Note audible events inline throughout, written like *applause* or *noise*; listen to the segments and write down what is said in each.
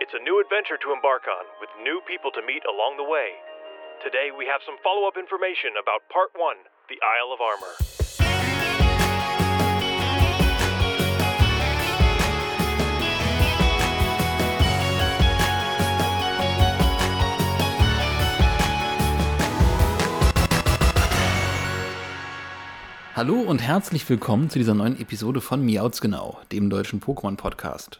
It's a new adventure to embark on, with new people to meet along the way. Today we have some follow up information about Part 1 The Isle of Armor. Hallo und herzlich willkommen zu dieser neuen Episode von Miauts Genau, dem deutschen Pokémon-Podcast.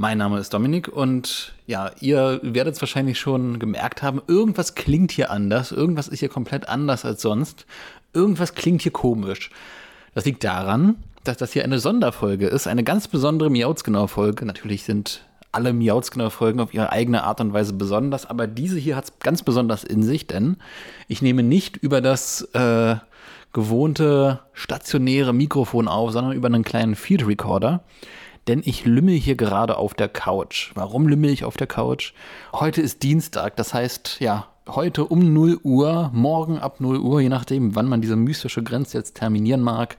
Mein Name ist Dominik und ja, ihr werdet es wahrscheinlich schon gemerkt haben, irgendwas klingt hier anders, irgendwas ist hier komplett anders als sonst, irgendwas klingt hier komisch. Das liegt daran, dass das hier eine Sonderfolge ist, eine ganz besondere Miauts Genau-Folge. Natürlich sind alle Miauts Genau-Folgen auf ihre eigene Art und Weise besonders, aber diese hier hat es ganz besonders in sich, denn ich nehme nicht über das äh, gewohnte stationäre Mikrofon auf, sondern über einen kleinen Field Recorder. Denn ich lümmel hier gerade auf der Couch. Warum lümmel ich auf der Couch? Heute ist Dienstag, das heißt, ja, heute um 0 Uhr, morgen ab 0 Uhr, je nachdem, wann man diese mystische Grenze jetzt terminieren mag,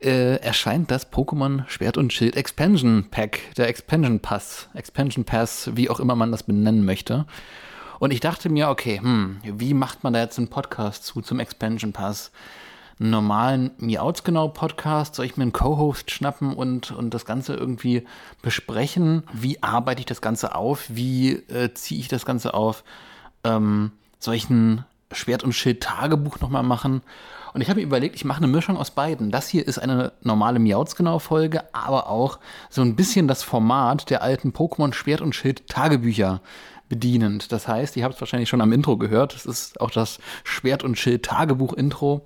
äh, erscheint das Pokémon Schwert und Schild Expansion Pack, der Expansion Pass, Expansion Pass, wie auch immer man das benennen möchte. Und ich dachte mir, okay, hm, wie macht man da jetzt einen Podcast zu zum Expansion Pass? Normalen Miauts genau Podcast? Soll ich mir einen Co-Host schnappen und, und das Ganze irgendwie besprechen? Wie arbeite ich das Ganze auf? Wie äh, ziehe ich das Ganze auf? Ähm, soll ich ein Schwert- und Schild-Tagebuch nochmal machen? Und ich habe mir überlegt, ich mache eine Mischung aus beiden. Das hier ist eine normale Miauts-Genau-Folge, aber auch so ein bisschen das Format der alten Pokémon Schwert- und Schild-Tagebücher bedienend. Das heißt, ihr habt es wahrscheinlich schon am Intro gehört, es ist auch das Schwert- und Schild-Tagebuch-Intro.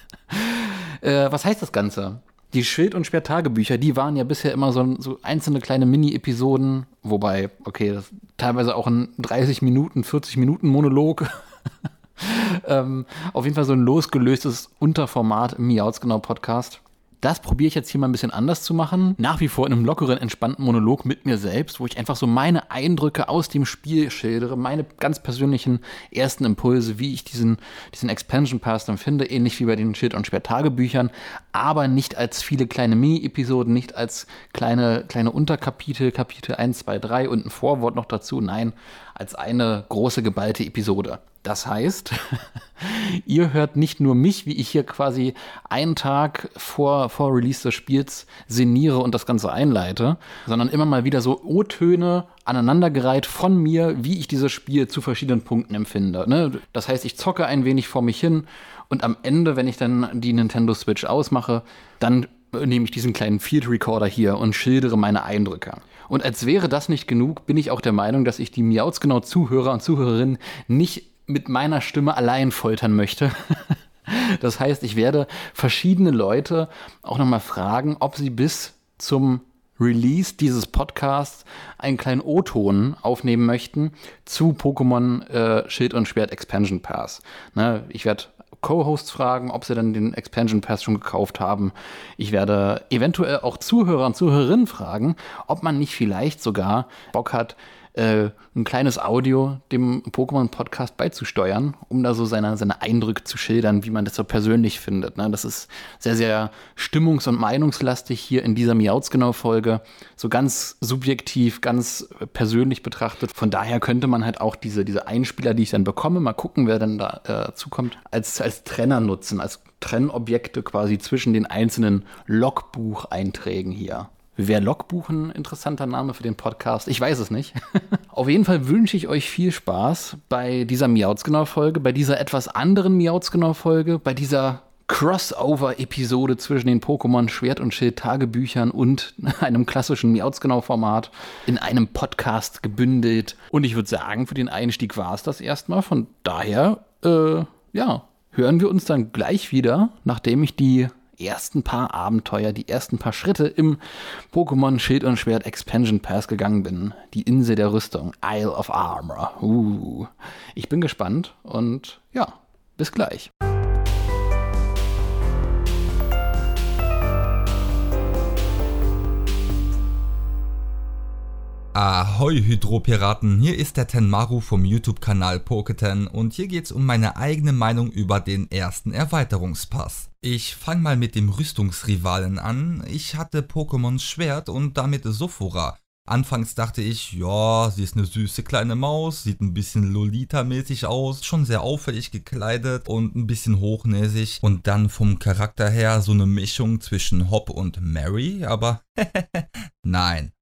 *laughs* äh, was heißt das Ganze? Die Schild- und Schwert-Tagebücher, die waren ja bisher immer so, so einzelne kleine Mini-Episoden, wobei, okay, das teilweise auch ein 30 Minuten, 40 Minuten Monolog. *laughs* ähm, auf jeden Fall so ein losgelöstes Unterformat im Miauts genau Podcast. Das probiere ich jetzt hier mal ein bisschen anders zu machen. Nach wie vor in einem lockeren, entspannten Monolog mit mir selbst, wo ich einfach so meine Eindrücke aus dem Spiel schildere, meine ganz persönlichen ersten Impulse, wie ich diesen, diesen Expansion Pass dann finde, ähnlich wie bei den Schild- und Schwert-Tagebüchern, aber nicht als viele kleine Mini-Episoden, nicht als kleine, kleine Unterkapitel, Kapitel 1, 2, 3 und ein Vorwort noch dazu, nein, als eine große geballte Episode. Das heißt, *laughs* ihr hört nicht nur mich, wie ich hier quasi einen Tag vor, vor Release des Spiels sinniere und das Ganze einleite, sondern immer mal wieder so O-Töne aneinandergereiht von mir, wie ich dieses Spiel zu verschiedenen Punkten empfinde. Ne? Das heißt, ich zocke ein wenig vor mich hin und am Ende, wenn ich dann die Nintendo Switch ausmache, dann nehme ich diesen kleinen Field Recorder hier und schildere meine Eindrücke. Und als wäre das nicht genug, bin ich auch der Meinung, dass ich die Miauts genau Zuhörer und Zuhörerinnen nicht mit meiner Stimme allein foltern möchte. *laughs* Das heißt, ich werde verschiedene Leute auch nochmal fragen, ob sie bis zum Release dieses Podcasts einen kleinen O-Ton aufnehmen möchten zu Pokémon äh, Schild und Schwert Expansion Pass. Ne, ich werde Co-Hosts fragen, ob sie dann den Expansion Pass schon gekauft haben. Ich werde eventuell auch Zuhörer und Zuhörerinnen fragen, ob man nicht vielleicht sogar Bock hat, äh, ein kleines Audio dem Pokémon-Podcast beizusteuern, um da so seine, seine Eindrücke zu schildern, wie man das so persönlich findet. Ne? Das ist sehr, sehr stimmungs- und meinungslastig hier in dieser Miauts-Genau-Folge. So ganz subjektiv, ganz persönlich betrachtet. Von daher könnte man halt auch diese, diese Einspieler, die ich dann bekomme, mal gucken, wer dann da äh, zukommt, als, als Trenner nutzen, als Trennobjekte quasi zwischen den einzelnen Logbucheinträgen hier. Wäre Logbuch ein interessanter Name für den Podcast? Ich weiß es nicht. *laughs* Auf jeden Fall wünsche ich euch viel Spaß bei dieser Miauts-Genau-Folge, bei dieser etwas anderen Miauts-Genau-Folge, bei dieser Crossover-Episode zwischen den Pokémon Schwert und Schild Tagebüchern und *laughs* einem klassischen Miauts-Genau-Format in einem Podcast gebündelt. Und ich würde sagen, für den Einstieg war es das erstmal. Von daher, äh, ja, hören wir uns dann gleich wieder, nachdem ich die ersten paar Abenteuer, die ersten paar Schritte im Pokémon Schild und Schwert Expansion Pass gegangen bin. Die Insel der Rüstung, Isle of Armor. Uh. Ich bin gespannt und ja, bis gleich. Ahoi Hydropiraten, hier ist der Tenmaru vom YouTube-Kanal Poketen und hier geht's um meine eigene Meinung über den ersten Erweiterungspass. Ich fange mal mit dem Rüstungsrivalen an. Ich hatte Pokémon Schwert und damit Sophora. Anfangs dachte ich, ja, sie ist eine süße kleine Maus, sieht ein bisschen Lolita-mäßig aus, schon sehr auffällig gekleidet und ein bisschen hochnäsig. Und dann vom Charakter her so eine Mischung zwischen Hop und Mary, aber *laughs* nein.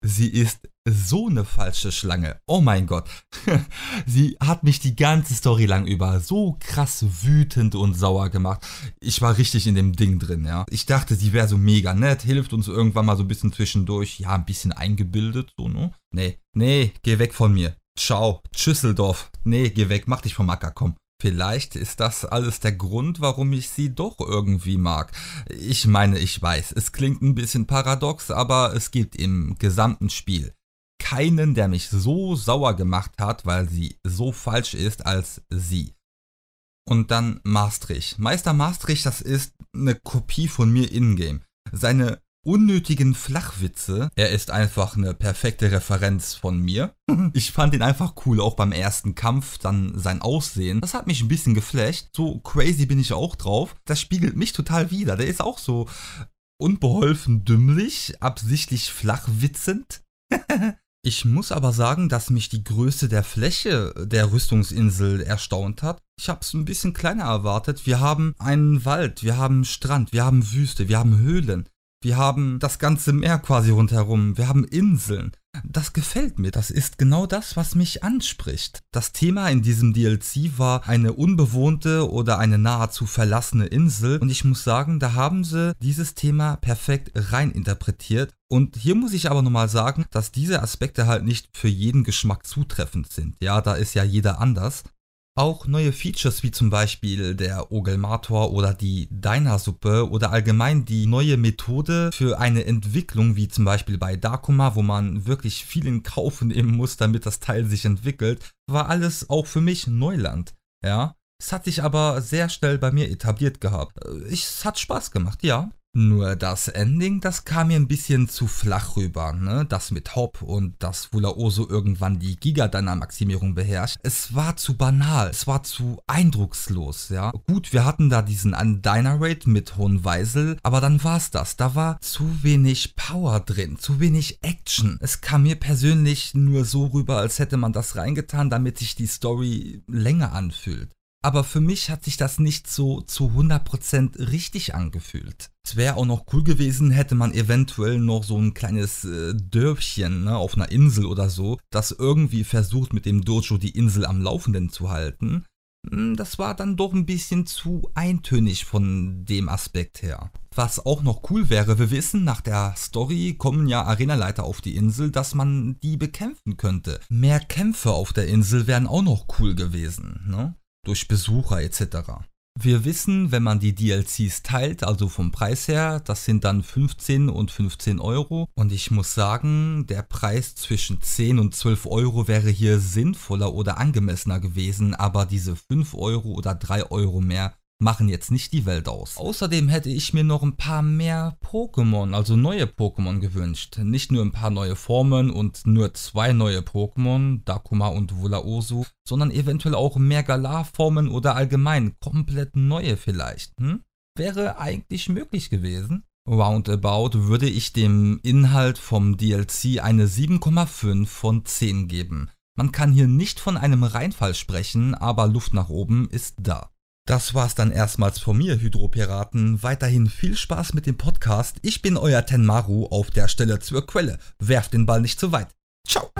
Sie ist so eine falsche Schlange. Oh mein Gott. *laughs* Sie hat mich die ganze Story lang über so krass wütend und sauer gemacht. Ich war richtig in dem Ding drin, ja. Ich dachte, sie wäre so mega nett, hilft uns irgendwann mal so ein bisschen zwischendurch. Ja, ein bisschen eingebildet, so, ne? Nee, nee, geh weg von mir. Ciao, Schüsseldorf. Nee, geh weg, mach dich vom Acker, komm. Vielleicht ist das alles der Grund, warum ich sie doch irgendwie mag. Ich meine, ich weiß, es klingt ein bisschen paradox, aber es gibt im gesamten Spiel keinen, der mich so sauer gemacht hat, weil sie so falsch ist als sie. Und dann Maastricht. Meister Maastricht, das ist eine Kopie von mir in-game. Seine unnötigen Flachwitze, er ist einfach eine perfekte Referenz von mir. *laughs* Ich fand ihn einfach cool, auch beim ersten Kampf, dann sein Aussehen. Das hat mich ein bisschen geflasht. So crazy bin ich auch drauf. Das spiegelt mich total wider. Der ist auch so unbeholfen dümmlich, absichtlich flachwitzend. *laughs* Ich muss aber sagen, dass mich die Größe der Fläche der Rüstungsinsel erstaunt hat. Ich habe es ein bisschen kleiner erwartet. Wir haben einen Wald, wir haben Strand, wir haben Wüste, wir haben Höhlen. Wir haben das ganze Meer quasi rundherum. Wir haben Inseln. Das gefällt mir. Das ist genau das, was mich anspricht. Das Thema in diesem DLC war eine unbewohnte oder eine nahezu verlassene Insel. Und ich muss sagen, da haben sie dieses Thema perfekt reininterpretiert. Und hier muss ich aber nochmal sagen, dass diese Aspekte halt nicht für jeden Geschmack zutreffend sind. Ja, da ist ja jeder anders. Auch neue Features wie zum Beispiel der Ogelmator oder die Diner-Suppe oder allgemein die neue Methode für eine Entwicklung wie zum Beispiel bei Dakuma, wo man wirklich viel in Kauf nehmen muss, damit das Teil sich entwickelt, war alles auch für mich Neuland. Ja, es hat sich aber sehr schnell bei mir etabliert gehabt. es hat Spaß gemacht, ja. Nur das Ending, das kam mir ein bisschen zu flach rüber, ne? Das mit Hop und dass Wulaoso irgendwann die Gigadynamaximierung beherrscht. Es war zu banal, es war zu eindruckslos, ja. Gut, wir hatten da diesen Dynarate mit Hohen Weisel, aber dann war's das. Da war zu wenig Power drin, zu wenig Action. Es kam mir persönlich nur so rüber, als hätte man das reingetan, damit sich die Story länger anfühlt aber für mich hat sich das nicht so zu 100% richtig angefühlt. Es wäre auch noch cool gewesen, hätte man eventuell noch so ein kleines äh, Dörfchen ne, auf einer Insel oder so, das irgendwie versucht mit dem Dojo die Insel am Laufenden zu halten. Hm, das war dann doch ein bisschen zu eintönig von dem Aspekt her. Was auch noch cool wäre, wir wissen, nach der Story kommen ja Arenaleiter auf die Insel, dass man die bekämpfen könnte. Mehr Kämpfe auf der Insel wären auch noch cool gewesen, ne? Durch Besucher etc. Wir wissen, wenn man die DLCs teilt, also vom Preis her, das sind dann 15 und 15 Euro. Und ich muss sagen, der Preis zwischen 10 und 12 Euro wäre hier sinnvoller oder angemessener gewesen, aber diese 5 Euro oder 3 Euro mehr machen jetzt nicht die Welt aus. Außerdem hätte ich mir noch ein paar mehr Pokémon, also neue Pokémon gewünscht. Nicht nur ein paar neue Formen und nur zwei neue Pokémon, Dakuma und Vulaosu, sondern eventuell auch mehr Galar-Formen oder allgemein komplett neue vielleicht. Hm? Wäre eigentlich möglich gewesen. Roundabout würde ich dem Inhalt vom DLC eine 7,5 von 10 geben. Man kann hier nicht von einem Reinfall sprechen, aber Luft nach oben ist da. Das war's dann erstmals von mir, Hydropiraten. Weiterhin viel Spaß mit dem Podcast. Ich bin euer Tenmaru auf der Stelle zur Quelle. Werft den Ball nicht zu weit. Ciao!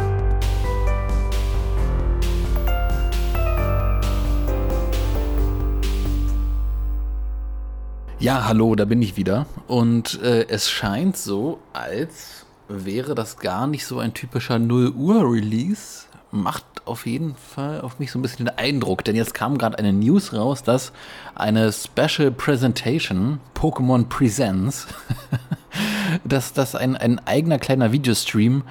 Ja, hallo, da bin ich wieder. Und äh, es scheint so, als wäre das gar nicht so ein typischer 0 Uhr Release, macht auf jeden Fall auf mich so ein bisschen den Eindruck, denn jetzt kam gerade eine News raus, dass eine Special Presentation, Pokémon Presents, *laughs* dass das ein, ein eigener kleiner Videostream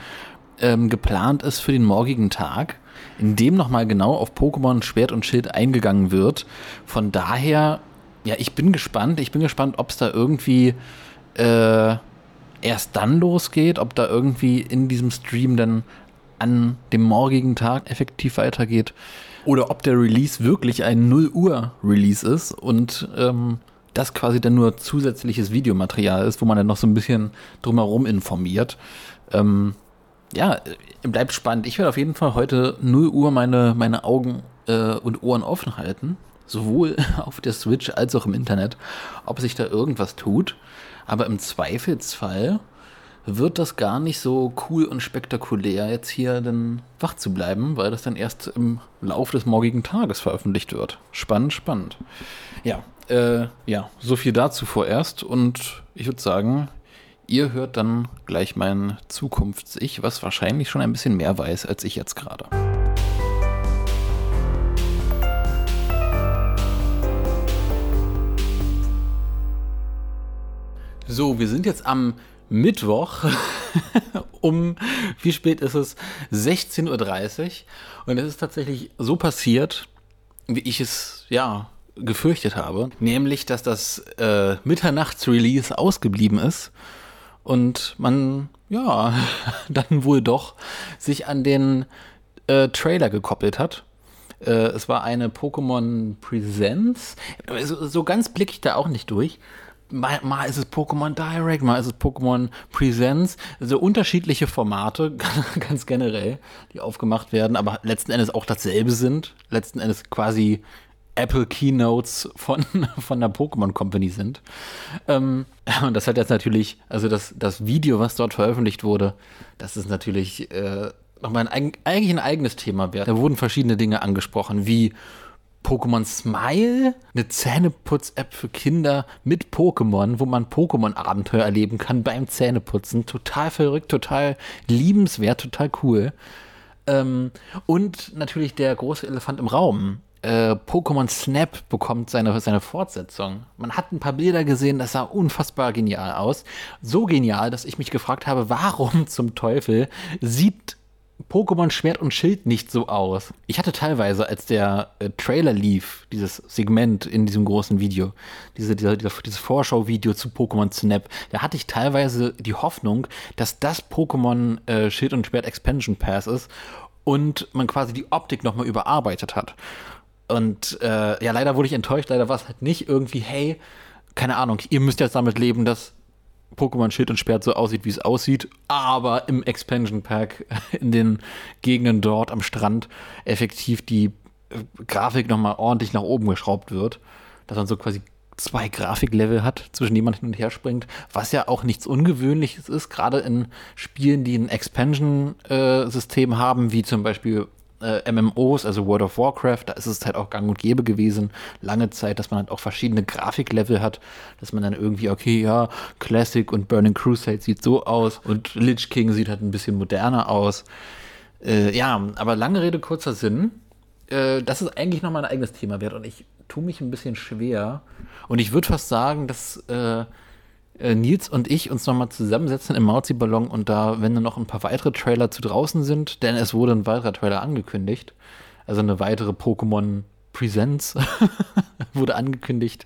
ähm, geplant ist für den morgigen Tag, in dem nochmal genau auf Pokémon Schwert und Schild eingegangen wird. Von daher, ja, ich bin gespannt. Ich bin gespannt, ob es da irgendwie äh, erst dann losgeht, ob da irgendwie in diesem Stream dann an dem morgigen Tag effektiv weitergeht. Oder ob der Release wirklich ein 0 Uhr Release ist und ähm, das quasi dann nur zusätzliches Videomaterial ist, wo man dann noch so ein bisschen drumherum informiert. Ähm, ja, äh, bleibt spannend. Ich werde auf jeden Fall heute 0 Uhr meine, meine Augen äh, und Ohren offen halten. Sowohl *laughs* auf der Switch als auch im Internet, ob sich da irgendwas tut. Aber im Zweifelsfall wird das gar nicht so cool und spektakulär, jetzt hier dann wach zu bleiben, weil das dann erst im Laufe des morgigen Tages veröffentlicht wird. Spannend, spannend. Ja, äh, ja, so viel dazu vorerst. Und ich würde sagen, ihr hört dann gleich mein Zukunfts-Ich, was wahrscheinlich schon ein bisschen mehr weiß als ich jetzt gerade. So, wir sind jetzt am Mittwoch *laughs* um, wie spät ist es? 16.30 Uhr. Und es ist tatsächlich so passiert, wie ich es, ja, gefürchtet habe. Nämlich, dass das äh, Mitternachtsrelease ausgeblieben ist und man, ja, *laughs* dann wohl doch sich an den äh, Trailer gekoppelt hat. Äh, es war eine Pokémon Presents. So, so ganz blicke ich da auch nicht durch mal, mal ist es Pokémon Direct, mal ist es Pokémon Presents, also unterschiedliche Formate, *laughs* ganz generell, die aufgemacht werden, aber letzten Endes auch dasselbe sind, letzten Endes quasi Apple Keynotes von, *laughs* von der Pokémon Company sind. Ähm, und das hat jetzt natürlich, also das, das Video, was dort veröffentlicht wurde, das ist natürlich äh, nochmal ein, eigentlich ein eigenes Thema wert. Da wurden verschiedene Dinge angesprochen, wie Pokémon Smile, eine Zähneputz-App für Kinder mit Pokémon, wo man Pokémon-Abenteuer erleben kann beim Zähneputzen. Total verrückt, total liebenswert, total cool. Ähm, und natürlich der große Elefant im Raum. Äh, Pokémon Snap bekommt seine, seine Fortsetzung. Man hat ein paar Bilder gesehen, das sah unfassbar genial aus. So genial, dass ich mich gefragt habe, warum zum Teufel sieht Pokémon Schwert und Schild nicht so aus. Ich hatte teilweise, als der äh, Trailer lief, dieses Segment in diesem großen Video, diese, dieser, dieses Vorschau-Video zu Pokémon Snap, da hatte ich teilweise die Hoffnung, dass das Pokémon äh, Schild und Schwert Expansion Pass ist und man quasi die Optik nochmal überarbeitet hat. Und äh, ja, leider wurde ich enttäuscht, leider war es halt nicht irgendwie, hey, keine Ahnung, ihr müsst jetzt damit leben, dass Pokémon Schild und Schwert so aussieht, wie es aussieht, aber im Expansion Pack *laughs* in den Gegenden dort am Strand effektiv die äh, Grafik nochmal ordentlich nach oben geschraubt wird. Dass man so quasi zwei Grafiklevel hat, zwischen denen man hin und her springt, was ja auch nichts Ungewöhnliches ist, gerade in Spielen, die ein Expansion-System äh, haben, wie zum Beispiel äh, MMOs, also World of Warcraft, da ist es halt auch gang und gäbe gewesen, lange Zeit, dass man halt auch verschiedene Grafiklevel hat, dass man dann irgendwie, okay, ja, Classic und Burning Crusade sieht so aus und Lich King sieht halt ein bisschen moderner aus. Äh, ja, aber lange Rede, kurzer Sinn. Äh, das ist eigentlich nochmal ein eigenes Thema wert und ich tue mich ein bisschen schwer. Und ich würde fast sagen, dass äh, Nils und ich uns nochmal zusammensetzen im Mauzi-Ballon und da, wenn dann noch ein paar weitere Trailer zu draußen sind, denn es wurde ein weiterer Trailer angekündigt, also eine weitere Pokémon Presents *laughs* wurde angekündigt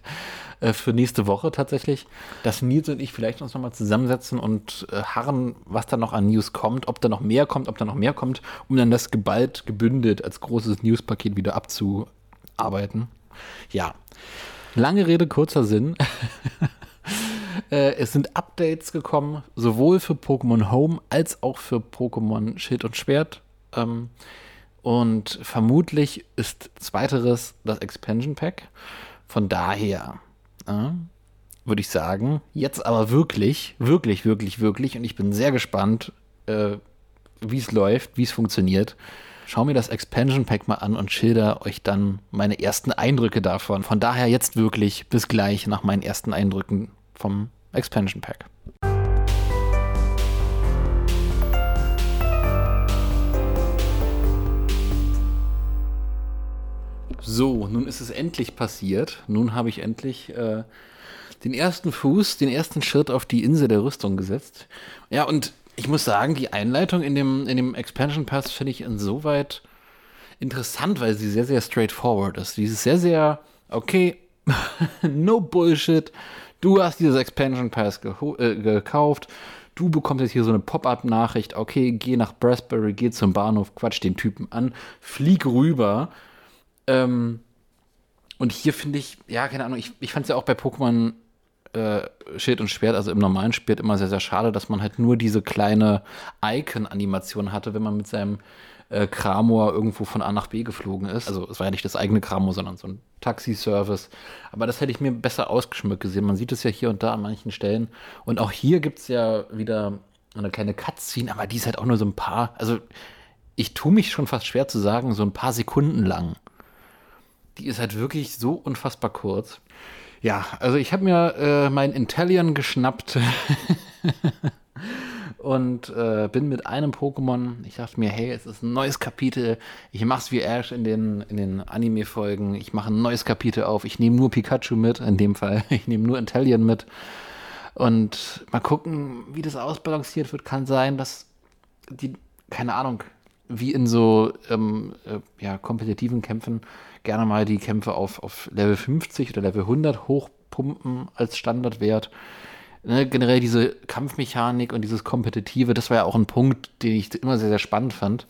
äh, für nächste Woche tatsächlich, dass Nils und ich vielleicht uns nochmal zusammensetzen und äh, harren, was da noch an News kommt, ob da noch mehr kommt, ob da noch mehr kommt, um dann das geballt, gebündelt als großes Newspaket wieder abzuarbeiten. Ja, lange Rede, kurzer Sinn. *laughs* Äh, es sind Updates gekommen, sowohl für Pokémon Home als auch für Pokémon Schild und Schwert. Ähm, und vermutlich ist zweiteres das Expansion Pack. Von daher äh, würde ich sagen, jetzt aber wirklich, wirklich, wirklich, wirklich, und ich bin sehr gespannt, äh, wie es läuft, wie es funktioniert. Schau mir das Expansion Pack mal an und schilder euch dann meine ersten Eindrücke davon. Von daher jetzt wirklich bis gleich nach meinen ersten Eindrücken vom Expansion Pack. So, nun ist es endlich passiert. Nun habe ich endlich äh, den ersten Fuß, den ersten Schritt auf die Insel der Rüstung gesetzt. Ja, und ich muss sagen, die Einleitung in dem, in dem Expansion Pass finde ich insoweit interessant, weil sie sehr, sehr straightforward ist. Die ist sehr, sehr, okay, *laughs* no Bullshit, du hast dieses Expansion Pass äh, gekauft, du bekommst jetzt hier so eine Pop-up-Nachricht, okay, geh nach Brassbury, geh zum Bahnhof, quatsch den Typen an, flieg rüber. Ähm, und hier finde ich, ja, keine Ahnung, ich, ich fand es ja auch bei Pokémon äh, Schild und Schwert, also im normalen Spiel, immer sehr, sehr schade, dass man halt nur diese kleine Icon-Animation hatte, wenn man mit seinem äh, Kramor irgendwo von A nach B geflogen ist. Also es war ja nicht das eigene Kramor, sondern so ein Taxi-Service. Aber das hätte ich mir besser ausgeschmückt gesehen. Man sieht es ja hier und da an manchen Stellen. Und auch hier gibt es ja wieder eine kleine Cutscene, aber die ist halt auch nur so ein paar, also ich tue mich schon fast schwer zu sagen, so ein paar Sekunden lang. Die ist halt wirklich so unfassbar kurz. Ja, also ich habe mir äh, mein Intellion geschnappt *laughs* und äh, bin mit einem Pokémon. Ich dachte mir, hey, es ist ein neues Kapitel. Ich mach's wie Ash in den, in den Anime-Folgen. Ich mache ein neues Kapitel auf. Ich nehme nur Pikachu mit, in dem Fall. *laughs* Ich nehme nur Intellion mit. Und mal gucken, wie das ausbalanciert wird. Kann sein, dass die, keine Ahnung, wie in so ähm, äh, ja, kompetitiven Kämpfen gerne mal die Kämpfe auf, auf Level 50 oder Level 100 hochpumpen als Standardwert. Ne, generell diese Kampfmechanik und dieses Kompetitive, das war ja auch ein Punkt, den ich immer sehr, sehr spannend fand.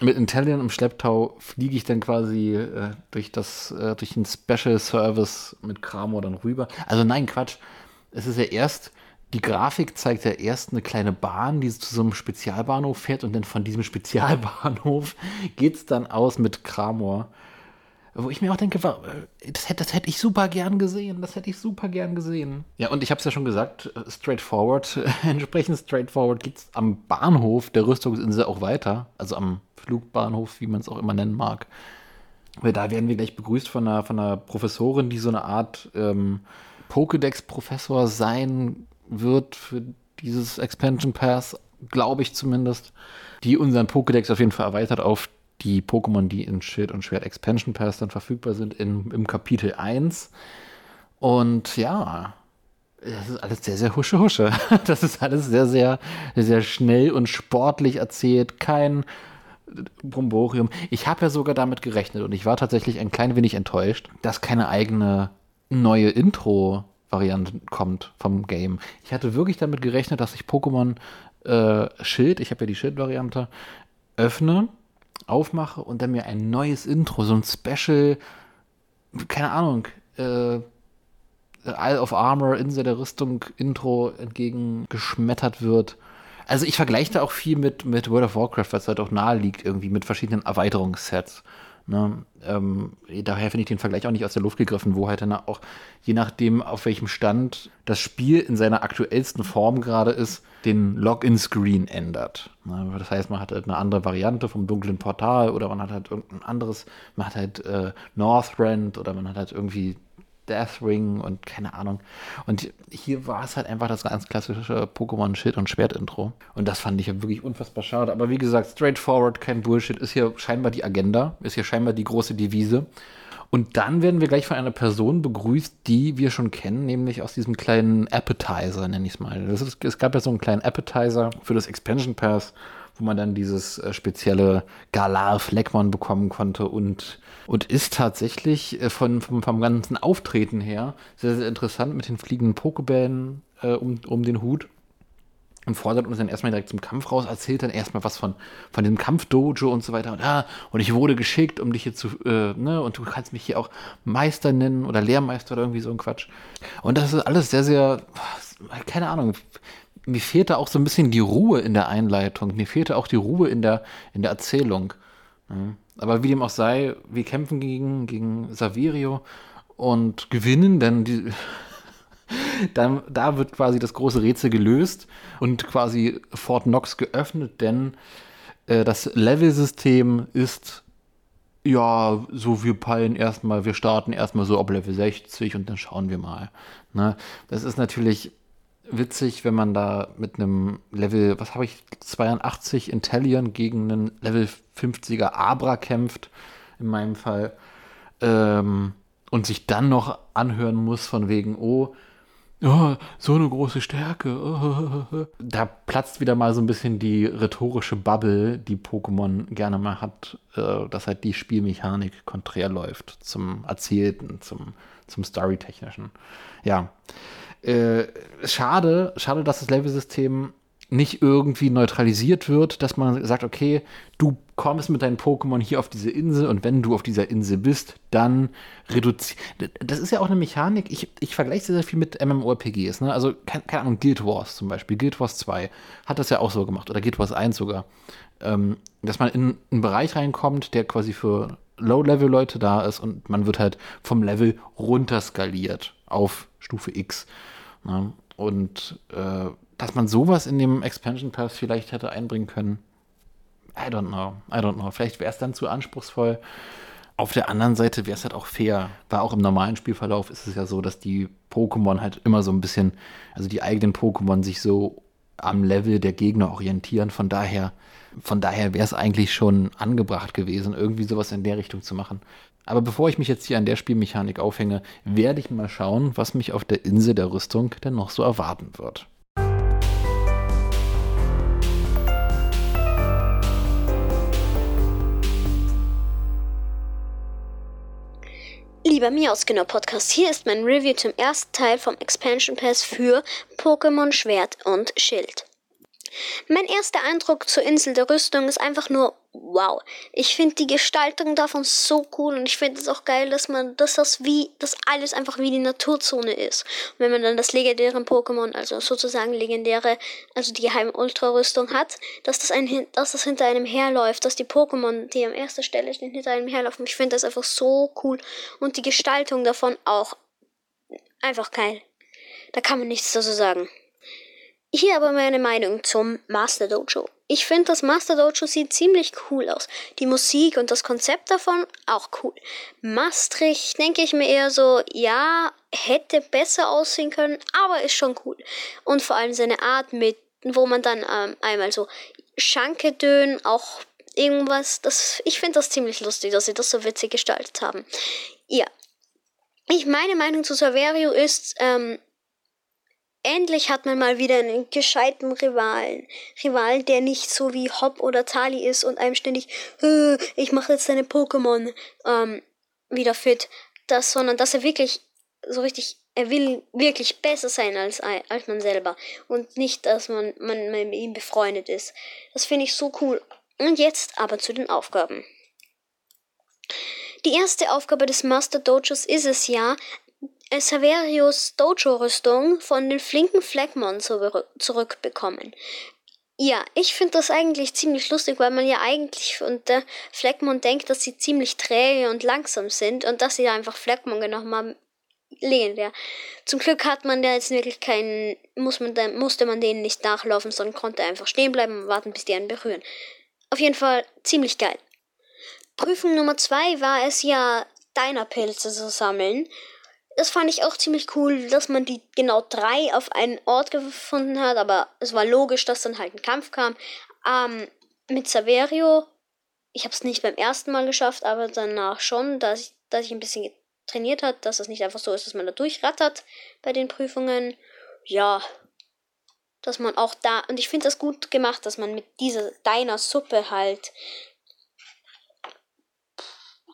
Mit Intellion im Schlepptau fliege ich dann quasi äh, durch das, äh, durch den Special Service mit Kramor dann rüber. Also nein, Quatsch. Es ist ja erst, die Grafik zeigt ja erst eine kleine Bahn, die zu so einem Spezialbahnhof fährt und dann von diesem *laughs* Spezialbahnhof geht es dann aus mit Kramor. Wo ich mir auch denke, das hätte, das hätte ich super gern gesehen. Das hätte ich super gern gesehen. Ja, und ich habe es ja schon gesagt, äh, straightforward. *laughs* Entsprechend straightforward geht es am Bahnhof der Rüstungsinsel auch weiter. Also am Flugbahnhof, wie man es auch immer nennen mag. Weil da werden wir gleich begrüßt von einer, von einer Professorin, die so eine Art ähm, Pokédex-Professor sein wird für dieses Expansion Pass, glaube ich zumindest, die unseren Pokédex auf jeden Fall erweitert auf die Pokémon, die in Schild und Schwert Expansion Pass dann verfügbar sind, in, im Kapitel 1. Und ja, das ist alles sehr, sehr husche husche. *laughs* Das ist alles sehr, sehr, sehr schnell und sportlich erzählt. Kein Bromborium. Ich habe ja sogar damit gerechnet und ich war tatsächlich ein klein wenig enttäuscht, dass keine eigene neue Intro-Variante kommt vom Game. Ich hatte wirklich damit gerechnet, dass ich Pokémon äh, Schild, ich habe ja die Schild-Variante, öffne aufmache und dann mir ein neues Intro, so ein Special, keine Ahnung, äh, Isle of Armor, Insel der Rüstung Intro entgegengeschmettert wird. Also ich vergleiche da auch viel mit, mit World of Warcraft, was halt auch nahe liegt, irgendwie mit verschiedenen Erweiterungssets. Ne? Ähm, daher finde ich den Vergleich auch nicht aus der Luft gegriffen, wo halt dann auch, je nachdem, auf welchem Stand das Spiel in seiner aktuellsten Form gerade ist, den Login-Screen ändert. Ne? Das heißt, man hat halt eine andere Variante vom dunklen Portal oder man hat halt irgendein anderes, man hat halt äh, Northrend oder man hat halt irgendwie Deathwing und keine Ahnung. Und hier war es halt einfach das ganz klassische Pokémon Schild- und Schwert-Intro. Und das fand ich ja wirklich unfassbar schade. Aber wie gesagt, straightforward, kein Bullshit, ist hier scheinbar die Agenda, ist hier scheinbar die große Devise. Und dann werden wir gleich von einer Person begrüßt, die wir schon kennen, nämlich aus diesem kleinen Appetizer, nenne ich es mal. Ist, es gab ja so einen kleinen Appetizer für das Expansion Pass, wo man dann dieses äh, spezielle Galar Fleckmon bekommen konnte und und ist tatsächlich äh, von, vom, vom ganzen Auftreten her sehr, sehr interessant mit den fliegenden Pokebällen äh, um, um den Hut und fordert uns dann erstmal direkt zum Kampf raus, erzählt dann erstmal was von, von dem Kampfdojo und so weiter. Und, ah, und ich wurde geschickt, um dich hier zu, äh, ne, und du kannst mich hier auch Meister nennen oder Lehrmeister oder irgendwie so ein Quatsch. Und das ist alles sehr, sehr, keine Ahnung, mir fehlte auch so ein bisschen die Ruhe in der Einleitung, mir fehlte auch die Ruhe in der, in der Erzählung. Mhm. Aber wie dem auch sei, wir kämpfen gegen, gegen Saverio und gewinnen, denn die, *laughs* dann, da wird quasi das große Rätsel gelöst und quasi Fort Knox geöffnet, denn äh, das Level-System ist ja, so wir peilen erstmal, wir starten erstmal so ab Level 60 und dann schauen wir mal. Ne? Das ist natürlich witzig, wenn man da mit einem Level, was habe ich, 82 Intellion gegen einen Level 50er Abra kämpft, in meinem Fall, ähm, und sich dann noch anhören muss von wegen, oh, oh so eine große Stärke. Oh. Da platzt wieder mal so ein bisschen die rhetorische Bubble, die Pokémon gerne mal hat, äh, dass halt die Spielmechanik konträr läuft zum Erzählten, zum, zum Storytechnischen. Ja. Äh, schade, schade, dass das Level-System nicht irgendwie neutralisiert wird, dass man sagt, okay, du kommst mit deinen Pokémon hier auf diese Insel und wenn du auf dieser Insel bist, dann reduziert. Das ist ja auch eine Mechanik, ich, ich vergleiche sehr, sehr viel mit MMORPGs, ne? Also, keine, keine, Ahnung, Guild Wars zum Beispiel, Guild Wars 2 hat das ja auch so gemacht, oder Guild Wars 1 sogar. Ähm, dass man in einen Bereich reinkommt, der quasi für Low-Level-Leute da ist und man wird halt vom Level runter skaliert auf Stufe X. Ne? Und äh, dass man sowas in dem Expansion Pass vielleicht hätte einbringen können. I don't know. I don't know. Vielleicht wäre es dann zu anspruchsvoll. Auf der anderen Seite wäre es halt auch fair, weil auch im normalen Spielverlauf ist es ja so, dass die Pokémon halt immer so ein bisschen, also die eigenen Pokémon sich so am Level der Gegner orientieren. Von daher, von daher wäre es eigentlich schon angebracht gewesen, irgendwie sowas in der Richtung zu machen. Aber bevor ich mich jetzt hier an der Spielmechanik aufhänge, werde ich mal schauen, was mich auf der Insel der Rüstung denn noch so erwarten wird. Lieber Miausgenau Podcast, hier ist mein Review zum ersten Teil vom Expansion Pass für Pokémon Schwert und Schild. Mein erster Eindruck zur Insel der Rüstung ist einfach nur wow. Ich finde die Gestaltung davon so cool und ich finde es auch geil, dass man, dass das wie, dass alles einfach wie die Naturzone ist. Und wenn man dann das legendäre Pokémon, also sozusagen legendäre, also die geheime Ultra-Rüstung hat, dass das ein, dass das hinter einem herläuft, dass die Pokémon, die am erster Stelle stehen, hinter einem herlaufen. Ich finde das einfach so cool und die Gestaltung davon auch einfach geil. Da kann man nichts dazu sagen. Hier aber meine Meinung zum Master Dojo. Ich finde, das Master Dojo sieht ziemlich cool aus. Die Musik und das Konzept davon auch cool. Maastricht denke ich mir eher so, ja, hätte besser aussehen können, aber ist schon cool. Und vor allem seine Art mit, wo man dann ähm, einmal so Schanke dönen, auch irgendwas, das, ich finde das ziemlich lustig, dass sie das so witzig gestaltet haben. Ja. Ich, meine Meinung zu Saverio ist, ähm, Endlich hat man mal wieder einen gescheiten Rivalen. Rivalen, der nicht so wie Hop oder Tali ist und einem ständig, äh, ich mache jetzt deine Pokémon ähm, wieder fit. Das, sondern dass er wirklich so richtig, er will wirklich besser sein als, als man selber. Und nicht, dass man, man, man mit ihm befreundet ist. Das finde ich so cool. Und jetzt aber zu den Aufgaben. Die erste Aufgabe des Master Dojos ist es ja, Saverius Dojo-Rüstung von den flinken Fleckmon zurückbekommen. Ja, ich finde das eigentlich ziemlich lustig, weil man ja eigentlich von der Fleckmon denkt, dass sie ziemlich träge und langsam sind und dass sie einfach Fleckmon genommen haben. Legendär. Zum Glück hat man da jetzt wirklich keinen, muss man, da, musste man denen nicht nachlaufen, sondern konnte einfach stehen bleiben und warten, bis die einen berühren. Auf jeden Fall ziemlich geil. Prüfung Nummer zwei war es ja, deiner Pilze zu sammeln. Das fand ich auch ziemlich cool, dass man die genau drei auf einen Ort gefunden hat, aber es war logisch, dass dann halt ein Kampf kam. Ähm, mit Saverio, ich habe es nicht beim ersten Mal geschafft, aber danach schon, dass ich, dass ich ein bisschen trainiert hat, dass es nicht einfach so ist, dass man da durchrattert bei den Prüfungen. Ja, dass man auch da, und ich finde das gut gemacht, dass man mit dieser deiner Suppe halt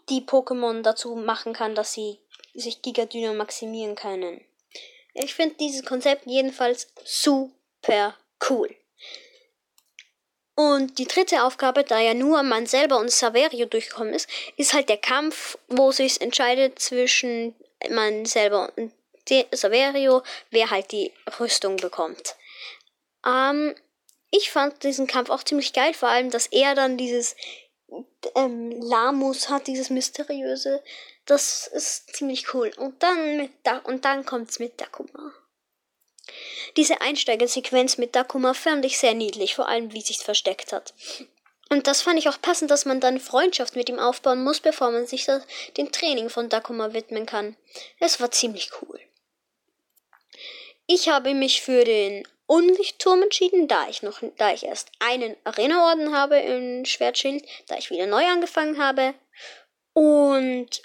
die Pokémon dazu machen kann, dass sie sich Gigadynamo maximieren können. Ich finde dieses Konzept jedenfalls super cool. Und die dritte Aufgabe, da ja nur man selber und Saverio durchgekommen ist, ist halt der Kampf, wo sich entscheidet zwischen man selber und Saverio, wer halt die Rüstung bekommt. Ähm, ich fand diesen Kampf auch ziemlich geil, vor allem, dass er dann dieses ähm, Lamus hat, dieses mysteriöse das ist ziemlich cool. Und dann mit da und dann kommt's mit Dakuma. Diese Einsteigersequenz mit Dakuma fand ich sehr niedlich, vor allem wie sich's versteckt hat. Und das fand ich auch passend, dass man dann Freundschaft mit ihm aufbauen muss, bevor man sich dem Training von Dakuma widmen kann. Es war ziemlich cool. Ich habe mich für den Unlichtturm entschieden, da ich noch, da ich erst einen Arena-Orden habe im Schwertschild, da ich wieder neu angefangen habe. Und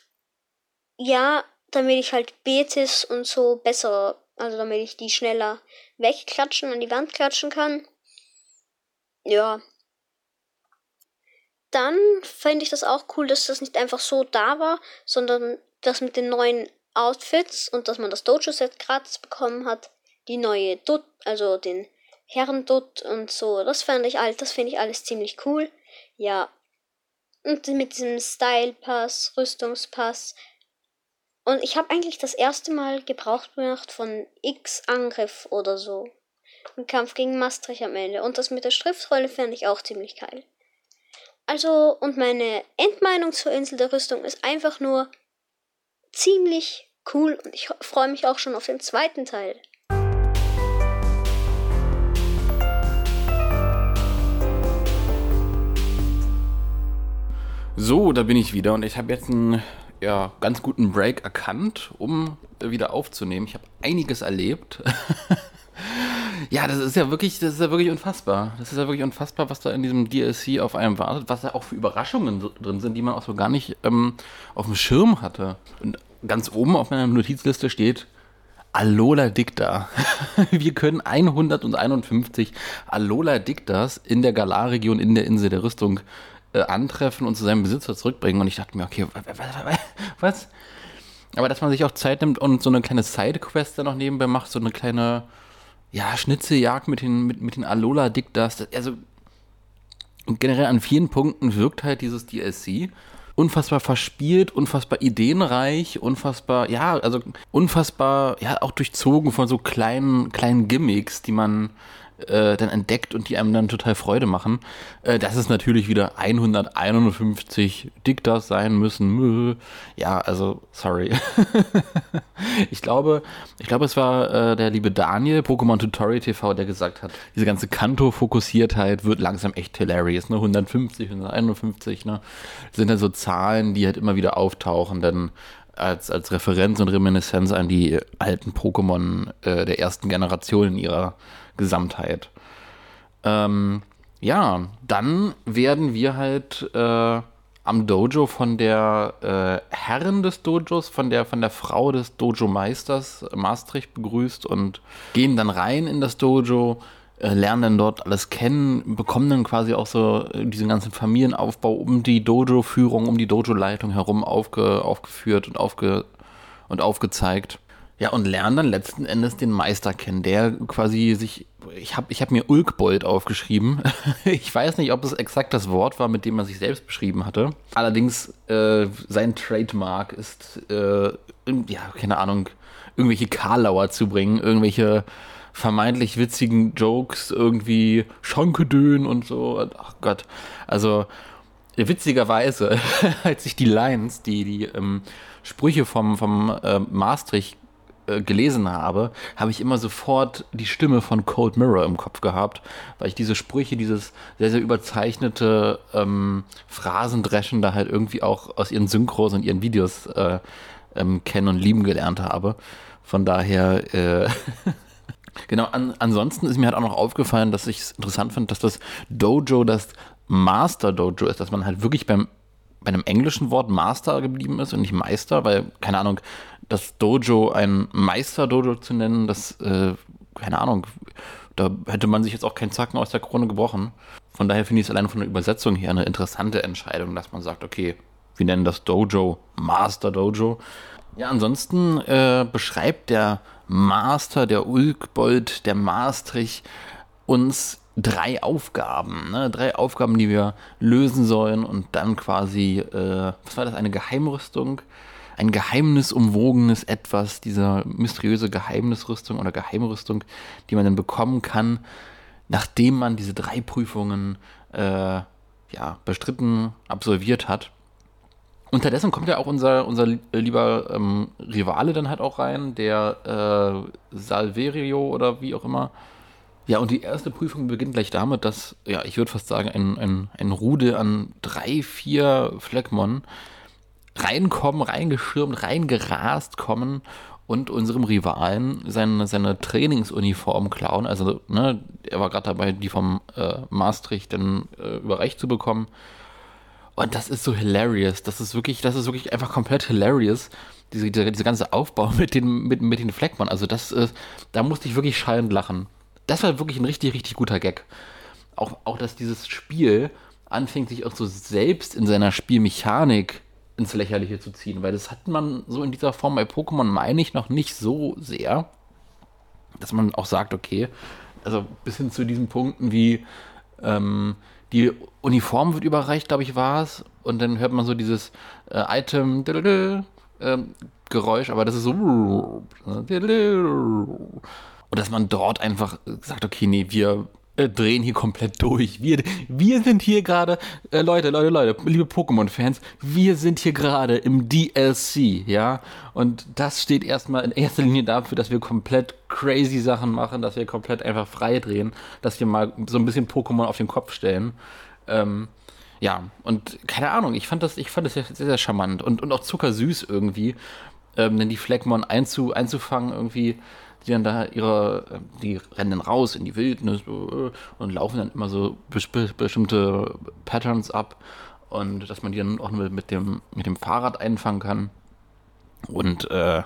ja, damit ich halt Betis und so besser, also damit ich die schneller wegklatschen an die Wand klatschen kann. Ja. Dann fände ich das auch cool, dass das nicht einfach so da war, sondern das mit den neuen Outfits und dass man das Dojo-Set gratis bekommen hat, die neue, Do also den Herrendutt und so. Das fand ich alt, das finde ich alles ziemlich cool. Ja. Und mit diesem Style Pass, Rüstungspass. Und ich habe eigentlich das erste Mal Gebrauch gemacht von X-Angriff oder so. Im Kampf gegen Maastricht am Ende. Und das mit der Schriftrolle fand ich auch ziemlich geil. Also, und meine Endmeinung zur Insel der Rüstung ist einfach nur ziemlich cool und ich freue mich auch schon auf den zweiten Teil. So, da bin ich wieder und ich habe jetzt einen ja, ganz guten Break erkannt, um wieder aufzunehmen. Ich habe einiges erlebt. *laughs* Ja, das ist ja wirklich, das ist ja wirklich unfassbar. Das ist ja wirklich unfassbar, was da in diesem DLC auf einem wartet, was da auch für Überraschungen so drin sind, die man auch so gar nicht ähm, auf dem Schirm hatte. Und ganz oben auf meiner Notizliste steht Alola Dicta. *laughs* Wir können 151 Alola Dictas in der Galar-Region in der Insel der Rüstung äh, antreffen und zu seinem Besitzer zurückbringen. Und ich dachte mir, okay, was? Aber dass man sich auch Zeit nimmt und so eine kleine Sidequest da noch nebenbei macht, so eine kleine ja, Schnitzeljagd mit den, mit, mit den Alola Dictas. Also generell an vielen Punkten wirkt halt dieses DLC unfassbar verspielt, unfassbar ideenreich, unfassbar, ja, also unfassbar, ja, auch durchzogen von so kleinen, kleinen Gimmicks, die man äh, dann entdeckt und die einem dann total Freude machen. Äh, dass es natürlich wieder 151 Diktas sein müssen. Ja, also, sorry. *laughs* ich glaube, ich glaube, es war äh, der liebe Daniel, Pokémon Tutorial TV, der gesagt hat, diese ganze Kanto-Fokussiertheit wird langsam echt hilarious. Ne? 150, 151, ne? sind dann so Zahlen, die halt immer wieder auftauchen, denn als, als Referenz und Reminiszenz an die alten Pokémon äh, der ersten Generation in ihrer Gesamtheit. Ähm, ja, dann werden wir halt äh, am Dojo von der äh, Herrin des Dojos, von der, von der Frau des Dojo-Meisters Maastricht begrüßt und gehen dann rein in das Dojo, äh, lernen dann dort alles kennen, bekommen dann quasi auch so äh, diesen ganzen Familienaufbau um die Dojo-Führung, um die Dojo-Leitung herum aufge, aufgeführt und, aufge, und aufgezeigt. Ja, und lernen dann letzten Endes den Meister kennen, der quasi sich, ich habe ich hab mir Ulkbold aufgeschrieben. *laughs* ich weiß nicht, ob es exakt das Wort war, mit dem er sich selbst beschrieben hatte. Allerdings, äh, sein Trademark ist, äh, ja, keine Ahnung, irgendwelche Karlauer zu bringen, irgendwelche vermeintlich witzigen Jokes, irgendwie Schonkedön und so. Ach Gott. Also, witzigerweise, *laughs* als ich die Lines, die, die ähm, Sprüche vom, vom äh, Maastricht äh, gelesen habe, habe ich immer sofort die Stimme von Cold Mirror im Kopf gehabt, weil ich diese Sprüche, dieses sehr, sehr überzeichnete ähm, Phrasendreschen da halt irgendwie auch aus ihren Synchros und ihren Videos äh, ähm, kennen und lieben gelernt habe. Von daher, äh, *laughs* genau, an, ansonsten ist mir halt auch noch aufgefallen, dass ich es interessant finde, dass das Dojo das Master Dojo ist, dass man halt wirklich beim bei einem englischen Wort Master geblieben ist und nicht Meister, weil, keine Ahnung, das Dojo ein Meister-Dojo zu nennen, das, äh, keine Ahnung, da hätte man sich jetzt auch keinen Zacken aus der Krone gebrochen. Von daher finde ich es allein von der Übersetzung her eine interessante Entscheidung, dass man sagt, okay, wir nennen das Dojo Master Dojo. Ja, ansonsten äh, beschreibt der Master, der Ulkbold, der Maastrich uns drei Aufgaben, ne? drei Aufgaben, die wir lösen sollen und dann quasi, äh, was war das, eine Geheimrüstung, ein geheimnisumwogenes Etwas, diese mysteriöse Geheimnisrüstung oder Geheimrüstung, die man dann bekommen kann, nachdem man diese drei Prüfungen äh, ja, bestritten, absolviert hat. Unterdessen kommt ja auch unser, unser lieber ähm, Rivale dann halt auch rein, der äh, Salverio oder wie auch immer. Ja, und die erste Prüfung beginnt gleich damit, dass, ja, ich würde fast sagen, ein, ein, ein Rudel an drei, vier Fleckmon reinkommen, reingeschirmt, reingerast kommen und unserem Rivalen seine, seine Trainingsuniform klauen. Also, ne, er war gerade dabei, die vom äh, Maastricht dann äh, überreicht zu bekommen. Und das ist so hilarious. Das ist wirklich, das ist wirklich einfach komplett hilarious. Diese, diese, diese ganze Aufbau *laughs* mit den, mit, mit den Fleckmann. Also, das ist, da musste ich wirklich schallend lachen. Das war wirklich ein richtig, richtig guter Gag. Auch, auch dass dieses Spiel anfängt, sich auch so selbst in seiner Spielmechanik ins Lächerliche zu ziehen, weil das hat man so in dieser Form bei Pokémon, meine ich, noch nicht so sehr, dass man auch sagt, okay, also bis hin zu diesen Punkten wie ähm, die Uniform wird überreicht, glaube ich, war es. Und dann hört man so dieses äh, Item äh, Geräusch, aber das ist so. Und dass man dort einfach sagt, okay, nee, wir äh, drehen hier komplett durch. Wir, wir sind hier gerade, äh, Leute, Leute, Leute, liebe Pokémon-Fans, wir sind hier gerade im DLC, ja. Und das steht erstmal in erster Linie dafür, dass wir komplett crazy Sachen machen, dass wir komplett einfach frei drehen, dass wir mal so ein bisschen Pokémon auf den Kopf stellen. Ähm, ja, und keine Ahnung, ich fand das, ich fand das sehr, sehr charmant und, und auch zuckersüß irgendwie, ähm, denn die Fleckmon einzu, einzufangen irgendwie die dann da ihre, die rennen dann raus in die Wildnis äh, und laufen dann immer so bestimmte Patterns ab und dass man die dann auch mit dem, mit dem Fahrrad einfangen kann. Und äh,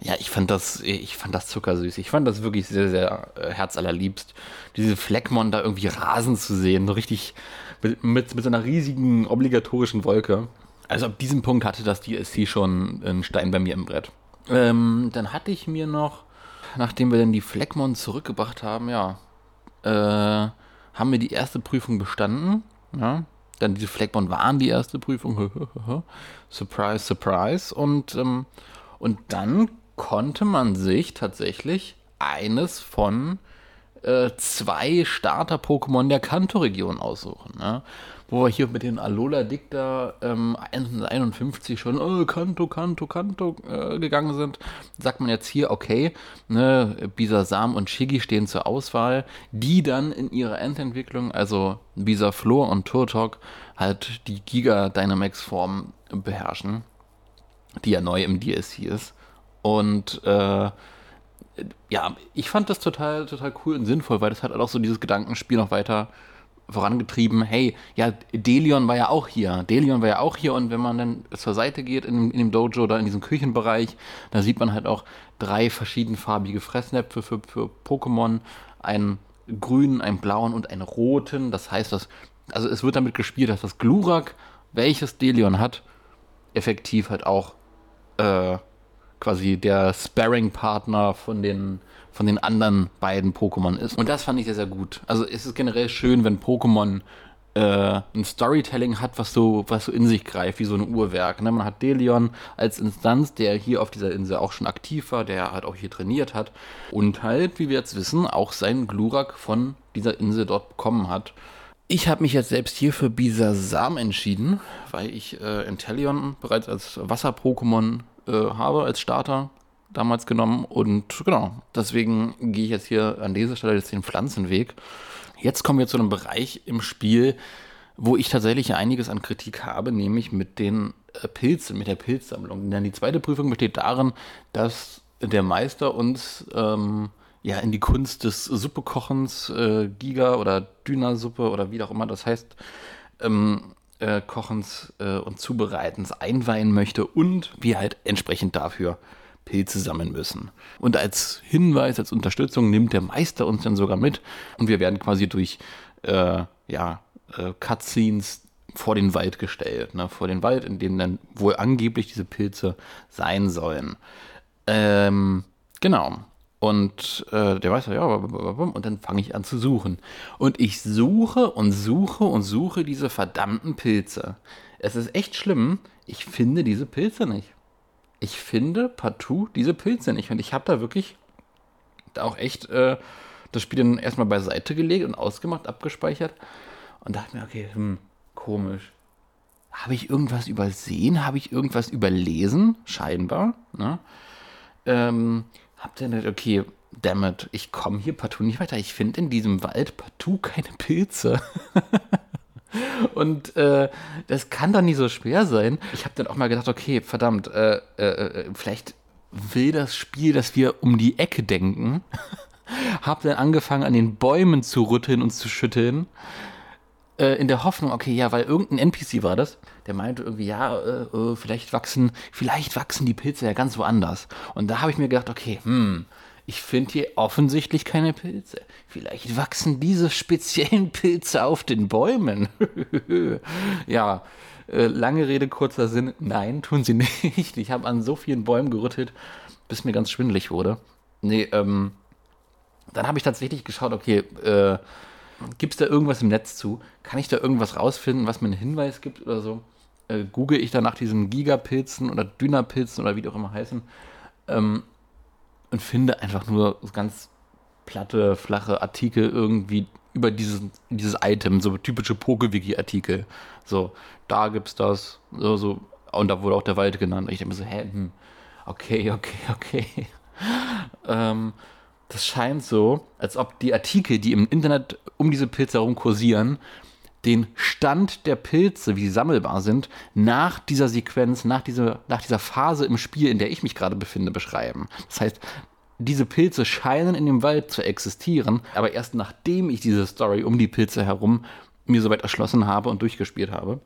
ja, ich fand das, ich fand das zuckersüß. Ich fand das wirklich sehr, sehr äh, herzallerliebst. Diese Fleckmon da irgendwie rasen zu sehen, so richtig mit, mit, mit so einer riesigen obligatorischen Wolke. Also ab diesem Punkt hatte das DLC schon einen Stein bei mir im Brett. Ähm, dann hatte ich mir noch nachdem wir dann die Fleckmon zurückgebracht haben, ja, äh, haben wir die erste Prüfung bestanden. Ja. Dann diese Fleckmon waren die erste Prüfung. *laughs* surprise, surprise. Und, ähm, und dann konnte man sich tatsächlich eines von äh, zwei Starter-Pokémon der Kanto-Region aussuchen. Ne? wo wir hier mit den Alola Dicta ähm, 51 schon oh, Kanto, Kanto, Kanto äh, gegangen sind, sagt man jetzt hier, okay, ne, Bisasam und Shiggy stehen zur Auswahl, die dann in ihrer Endentwicklung, also Bisaflor und Turtok, halt die Giga Dynamax Form beherrschen, die ja neu im DSC ist. Und äh, ja, ich fand das total, total cool und sinnvoll, weil das hat auch so dieses Gedankenspiel noch weiter vorangetrieben, hey, ja, Delion war ja auch hier. Delion war ja auch hier und wenn man dann zur Seite geht in, in dem Dojo oder in diesem Küchenbereich, da sieht man halt auch drei verschiedenfarbige Fressnäpfe für, für Pokémon. Einen grünen, einen blauen und einen roten. Das heißt, dass, also es wird damit gespielt, dass das Glurak, welches Delion hat, effektiv halt auch äh, quasi der Sparring-Partner von den von den anderen beiden Pokémon ist. Und das fand ich sehr, sehr gut. Also es ist generell schön, wenn Pokémon äh, ein Storytelling hat, was so, was so in sich greift, wie so ein Uhrwerk. Ne? Man hat Delion als Instanz, der hier auf dieser Insel auch schon aktiv war, der halt auch hier trainiert hat. Und halt, wie wir jetzt wissen, auch seinen Glurak von dieser Insel dort bekommen hat. Ich habe mich jetzt selbst hier für Bisasam entschieden, weil ich äh, Inteleon bereits als Wasser-Pokémon äh, habe, als Starter damals genommen. Und genau, deswegen gehe ich jetzt hier an dieser Stelle jetzt den Pflanzenweg. Jetzt kommen wir zu einem Bereich im Spiel, wo ich tatsächlich einiges an Kritik habe, nämlich mit den äh, Pilzen, mit der Pilzsammlung. Denn die zweite Prüfung besteht darin, dass der Meister uns ähm, ja in die Kunst des Suppekochens, äh, Giga oder Dünasuppe oder wie auch immer das heißt, ähm, äh, Kochens äh, und Zubereitens einweihen möchte und wir halt entsprechend dafür Pilze sammeln müssen. Und als Hinweis, als Unterstützung nimmt der Meister uns dann sogar mit und wir werden quasi durch äh, ja, äh, Cutscenes vor den Wald gestellt, ne? vor den Wald, in dem dann wohl angeblich diese Pilze sein sollen. Ähm, genau. Und äh, der weiß ja, und dann fange ich an zu suchen. Und ich suche und suche und suche diese verdammten Pilze. Es ist echt schlimm, ich finde diese Pilze nicht ich finde partout diese Pilze nicht. Und ich habe da wirklich da auch echt äh, das Spiel dann erstmal beiseite gelegt und ausgemacht, abgespeichert und dachte mir, okay, hm, komisch. Habe ich irgendwas übersehen? Habe ich irgendwas überlesen? Scheinbar. Ne? Ähm, hab dann gedacht, okay, dammit, ich komme hier partout nicht weiter. Ich finde in diesem Wald partout keine Pilze. *laughs* Und äh, das kann doch nicht so schwer sein. Ich habe dann auch mal gedacht, okay, verdammt, äh, äh, äh vielleicht will das Spiel, dass wir um die Ecke denken. *laughs* hab dann angefangen, an den Bäumen zu rütteln und zu schütteln. Äh, in der Hoffnung, okay, ja, weil irgendein NPC war das, der meinte irgendwie, ja, äh, vielleicht wachsen, vielleicht wachsen die Pilze ja ganz woanders. Und da habe ich mir gedacht, okay, hm, ich finde hier offensichtlich keine Pilze. Vielleicht wachsen diese speziellen *laughs* Pilze auf den Bäumen. *laughs* ja, äh, lange Rede, kurzer Sinn. Nein, tun sie *laughs* nicht. Ich habe an so vielen Bäumen gerüttelt, bis mir ganz schwindelig wurde. Nee, ähm, Dann habe ich tatsächlich geschaut, okay, äh, gibt es da irgendwas im Netz zu? Kann ich da irgendwas rausfinden, was mir einen Hinweis gibt oder so? Äh, google ich dann nach diesen Gigapilzen oder Dynapilzen oder wie die auch immer heißen ähm, und finde einfach nur ganz platte, flache Artikel irgendwie über dieses, dieses Item, so typische PokeWiki-Artikel. So, da gibt's das, so, so, und da wurde auch der Wald genannt. Und ich denke mir so, hä, hm, okay, okay, okay. *laughs* ähm, das scheint so, als ob die Artikel, die im Internet um diese Pilze herum kursieren, den Stand der Pilze, wie sie sammelbar sind, nach dieser Sequenz, nach dieser, nach dieser Phase im Spiel, in der ich mich gerade befinde, beschreiben. Das heißt, diese Pilze scheinen in dem Wald zu existieren, aber erst nachdem ich diese Story um die Pilze herum mir soweit erschlossen habe und durchgespielt habe.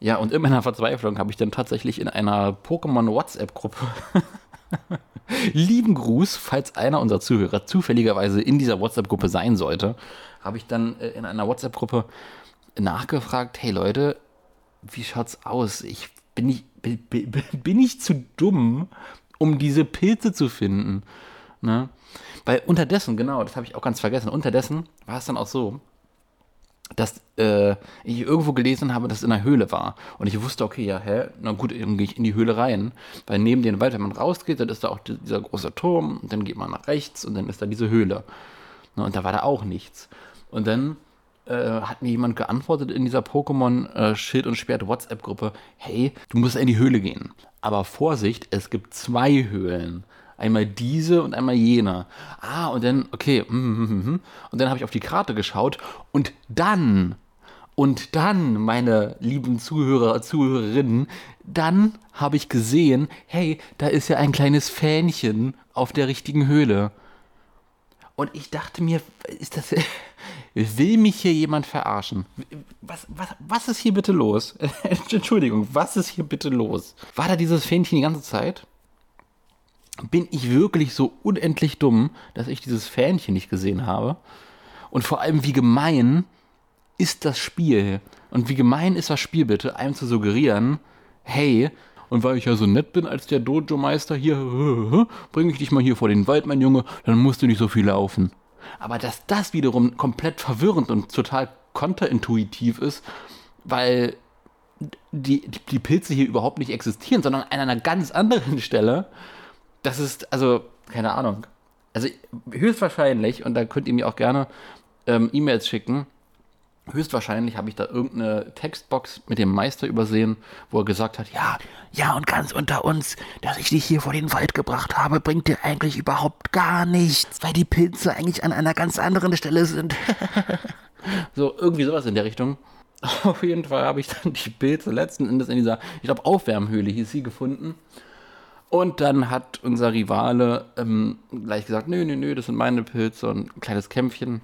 Ja, und in meiner Verzweiflung habe ich dann tatsächlich in einer Pokémon WhatsApp-Gruppe *laughs* lieben Gruß, falls einer unserer Zuhörer zufälligerweise in dieser WhatsApp-Gruppe sein sollte, habe ich dann äh, in einer WhatsApp-Gruppe nachgefragt, hey Leute, wie schaut's aus? Ich bin ich, bin, ich zu dumm, um diese Pilze zu finden? Ne? Weil unterdessen, genau, das habe ich auch ganz vergessen, unterdessen war es dann auch so, dass äh, ich irgendwo gelesen habe, dass es in der Höhle war. Und ich wusste, okay, ja, hä, na gut, dann gehe ich in die Höhle rein. Weil neben dem Wald, wenn man rausgeht, dann ist da auch dieser große Turm. Und dann geht man nach rechts und dann ist da diese Höhle. Ne, und da war da auch nichts. Und dann äh, hat mir jemand geantwortet in dieser Pokémon äh, Schild und Schwert WhatsApp-Gruppe, hey, du musst in die Höhle gehen. Aber Vorsicht, es gibt zwei Höhlen. Einmal diese und einmal jene. Ah, und dann, okay, mm, mm, mm, und dann habe ich auf die Karte geschaut und dann, und dann, meine lieben Zuhörer, Zuhörerinnen, dann habe ich gesehen, hey, da ist ja ein kleines Fähnchen auf der richtigen Höhle. Und ich dachte mir, ist das, *laughs* will mich hier jemand verarschen? Was, was, was ist hier bitte los? *laughs* Entschuldigung, was ist hier bitte los? War da dieses Fähnchen die ganze Zeit? Bin ich wirklich so unendlich dumm, dass ich dieses Fähnchen nicht gesehen habe? Und vor allem, wie gemein ist das Spiel? Und wie gemein ist das Spiel bitte, einem zu suggerieren, hey, und weil ich ja so nett bin als der Dojo-Meister hier, *laughs* bringe ich dich mal hier vor den Wald, mein Junge, dann musst du nicht so viel laufen. Aber dass das wiederum komplett verwirrend und total konterintuitiv ist, weil die, die Pilze hier überhaupt nicht existieren, sondern an einer ganz anderen *laughs* Stelle das ist, also, keine Ahnung. Also höchstwahrscheinlich, und da könnt ihr mir auch gerne ähm, E-Mails schicken, höchstwahrscheinlich habe ich da irgendeine Textbox mit dem Meister übersehen, wo er gesagt hat, ja, ja, und ganz unter uns, dass ich dich hier vor den Wald gebracht habe, bringt dir eigentlich überhaupt gar nichts, weil die Pilze eigentlich an einer ganz anderen Stelle sind. *laughs* so, irgendwie sowas in der Richtung. *laughs* Auf jeden Fall habe ich dann die Pilze letzten Endes in dieser, ich glaube, Aufwärmhöhle hieß sie gefunden. Und dann hat unser Rivale ähm, gleich gesagt, nö, nö, nö, das sind meine Pilze und ein kleines Kämpfchen.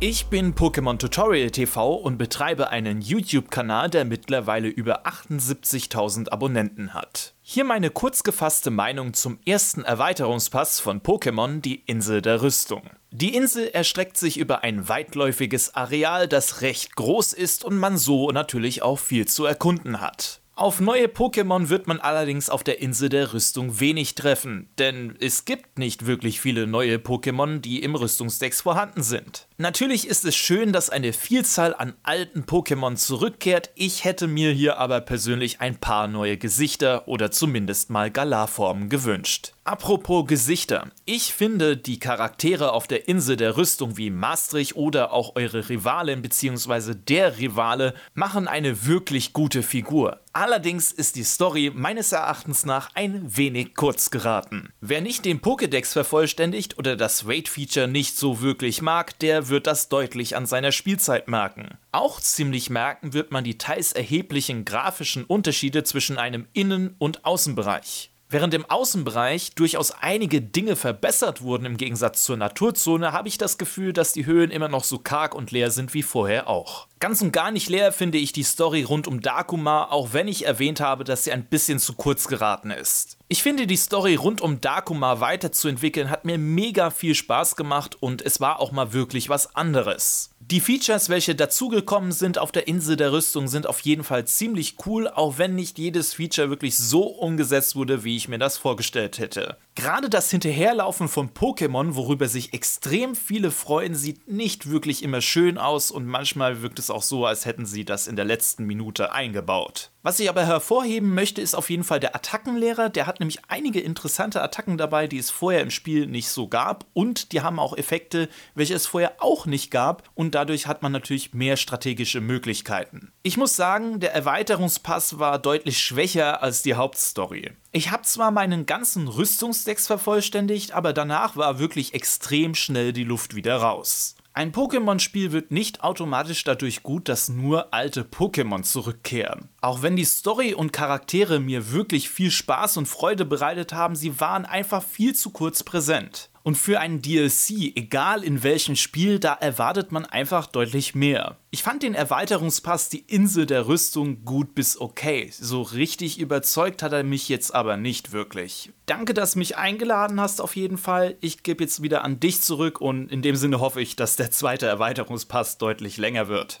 Ich bin Pokémon Tutorial TV und betreibe einen YouTube-Kanal, der mittlerweile über 78.000 Abonnenten hat. Hier meine kurz gefasste Meinung zum ersten Erweiterungspass von Pokémon, die Insel der Rüstung. Die Insel erstreckt sich über ein weitläufiges Areal, das recht groß ist und man so natürlich auch viel zu erkunden hat. Auf neue Pokémon wird man allerdings auf der Insel der Rüstung wenig treffen, denn es gibt nicht wirklich viele neue Pokémon, die im Rüstungsdex vorhanden sind. Natürlich ist es schön, dass eine Vielzahl an alten Pokémon zurückkehrt, ich hätte mir hier aber persönlich ein paar neue Gesichter oder zumindest mal Galarformen gewünscht. Apropos Gesichter. Ich finde, die Charaktere auf der Insel der Rüstung wie Maastricht oder auch eure Rivalin bzw. der Rivale machen eine wirklich gute Figur. Allerdings ist die Story meines Erachtens nach ein wenig kurz geraten. Wer nicht den Pokédex vervollständigt oder das Raid-Feature nicht so wirklich mag, der wird das deutlich an seiner Spielzeit merken. Auch ziemlich merken wird man die teils erheblichen grafischen Unterschiede zwischen einem Innen- und Außenbereich. Während im Außenbereich durchaus einige Dinge verbessert wurden im Gegensatz zur Naturzone, habe ich das Gefühl, dass die Höhen immer noch so karg und leer sind wie vorher auch. Ganz und gar nicht leer finde ich die Story rund um Dakuma, auch wenn ich erwähnt habe, dass sie ein bisschen zu kurz geraten ist. Ich finde, die Story rund um Dakuma weiterzuentwickeln hat mir mega viel Spaß gemacht und es war auch mal wirklich was anderes. Die Features, welche dazugekommen sind auf der Insel der Rüstung, sind auf jeden Fall ziemlich cool, auch wenn nicht jedes Feature wirklich so umgesetzt wurde, wie ich mir das vorgestellt hätte. Gerade das Hinterherlaufen von Pokémon, worüber sich extrem viele freuen, sieht nicht wirklich immer schön aus und manchmal wirkt es auch so, als hätten sie das in der letzten Minute eingebaut. Was ich aber hervorheben möchte, ist auf jeden Fall der Attackenlehrer. Der hat nämlich einige interessante Attacken dabei, die es vorher im Spiel nicht so gab. Und die haben auch Effekte, welche es vorher auch nicht gab. Und dadurch hat man natürlich mehr strategische Möglichkeiten. Ich muss sagen, der Erweiterungspass war deutlich schwächer als die Hauptstory. Ich habe zwar meinen ganzen Rüstungsdecks vervollständigt, aber danach war wirklich extrem schnell die Luft wieder raus. Ein Pokémon-Spiel wird nicht automatisch dadurch gut, dass nur alte Pokémon zurückkehren. Auch wenn die Story und Charaktere mir wirklich viel Spaß und Freude bereitet haben, sie waren einfach viel zu kurz präsent. Und für einen DLC, egal in welchem Spiel, da erwartet man einfach deutlich mehr. Ich fand den Erweiterungspass Die Insel der Rüstung gut bis okay. So richtig überzeugt hat er mich jetzt aber nicht wirklich. Danke, dass du mich eingeladen hast auf jeden Fall. Ich gebe jetzt wieder an dich zurück und in dem Sinne hoffe ich, dass der zweite Erweiterungspass deutlich länger wird.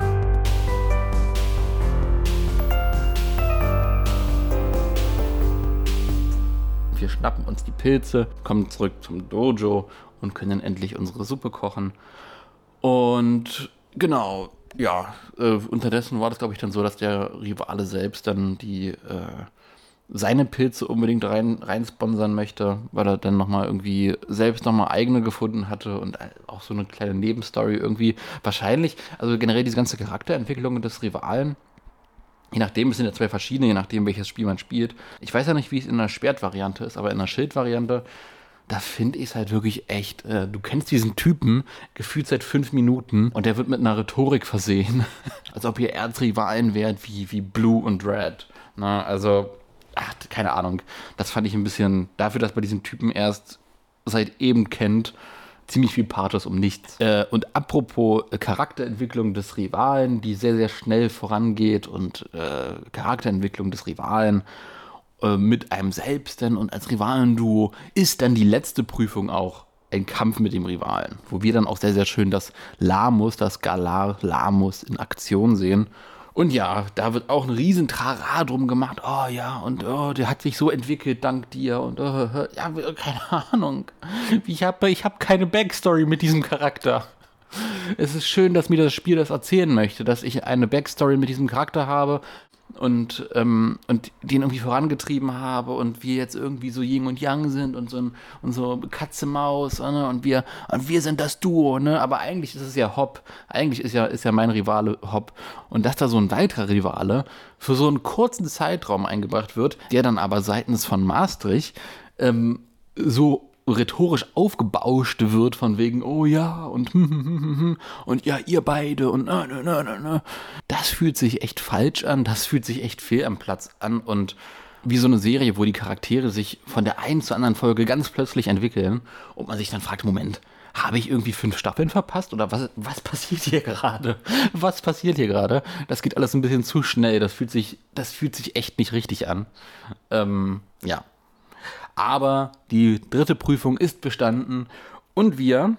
Wir schnappen uns die Pilze, kommen zurück zum Dojo und können endlich unsere Suppe kochen. Und genau, ja, äh, unterdessen war das, glaube ich, dann so, dass der Rivale selbst dann die äh, seine Pilze unbedingt rein, rein sponsern möchte, weil er dann nochmal irgendwie selbst nochmal eigene gefunden hatte und auch so eine kleine Nebenstory irgendwie wahrscheinlich, also generell diese ganze Charakterentwicklung des Rivalen Je nachdem, es sind ja zwei verschiedene, je nachdem, welches Spiel man spielt. Ich weiß ja nicht, wie es in der Schwertvariante ist, aber in der Schildvariante, da finde ich es halt wirklich echt. Äh, du kennst diesen Typen gefühlt seit fünf Minuten und der wird mit einer Rhetorik versehen, *laughs* als ob ihr Erzrivalen wärt wie, wie Blue und Red. Na, also, ach, keine Ahnung. Das fand ich ein bisschen, dafür, dass man diesen Typen erst seit eben kennt, ziemlich viel Pathos um nichts. Äh, und apropos äh, Charakterentwicklung des Rivalen, die sehr, sehr schnell vorangeht und äh, Charakterentwicklung des Rivalen äh, mit einem selbst denn und als Rivalenduo ist dann die letzte Prüfung auch ein Kampf mit dem Rivalen, wo wir dann auch sehr, sehr schön das Lamus, das Galar Lamus in Aktion sehen und ja, da wird auch ein riesen Trara drum gemacht. Oh ja, und oh, der hat sich so entwickelt dank dir. Und oh, ja, keine *laughs* Ahnung. Ich habe ich hab keine Backstory mit diesem Charakter. Es ist schön, dass mir das Spiel das erzählen möchte, dass ich eine Backstory mit diesem Charakter habe, und, ähm, und den irgendwie vorangetrieben habe und wir jetzt irgendwie so Yin und Yang sind und so, und so Katze Maus ne? und wir und wir sind das Duo, ne? Aber eigentlich ist es ja Hop, eigentlich ist ja ist ja mein Rivale Hop und dass da so ein weiterer Rivale für so einen kurzen Zeitraum eingebracht wird, der dann aber seitens von Maastricht ähm, so rhetorisch aufgebauscht wird von wegen, oh ja, und und ja, ihr beide und na, na, na, na, Das fühlt sich echt falsch an, das fühlt sich echt fehl am Platz an und wie so eine Serie, wo die Charaktere sich von der einen zur anderen Folge ganz plötzlich entwickeln und man sich dann fragt, Moment, habe ich irgendwie fünf Staffeln verpasst oder was, was passiert hier gerade? Was passiert hier gerade? Das geht alles ein bisschen zu schnell. Das fühlt sich, das fühlt sich echt nicht richtig an. Ähm, ja, aber die dritte Prüfung ist bestanden und wir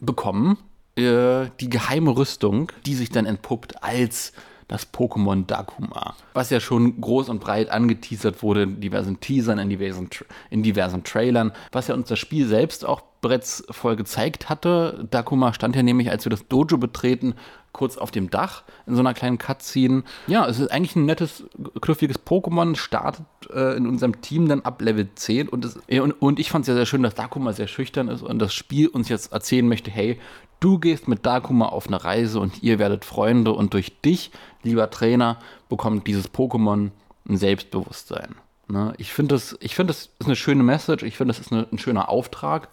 bekommen äh, die geheime Rüstung, die sich dann entpuppt als das Pokémon Dakuma, was ja schon groß und breit angeteasert wurde in diversen Teasern, in diversen, in diversen Trailern, was ja uns das Spiel selbst auch bereits voll gezeigt hatte. Dakuma stand ja nämlich, als wir das Dojo betreten, kurz auf dem Dach in so einer kleinen Cutscene. Ja, es ist eigentlich ein nettes, knuffiges Pokémon, startet äh, in unserem Team dann ab Level 10 und, es, und, und ich fand es ja sehr schön, dass Dakuma sehr schüchtern ist und das Spiel uns jetzt erzählen möchte, hey, du gehst mit Dakuma auf eine Reise und ihr werdet Freunde und durch dich, lieber Trainer, bekommt dieses Pokémon ein Selbstbewusstsein. Ne? Ich finde das, find das ist eine schöne Message, ich finde das ist eine, ein schöner Auftrag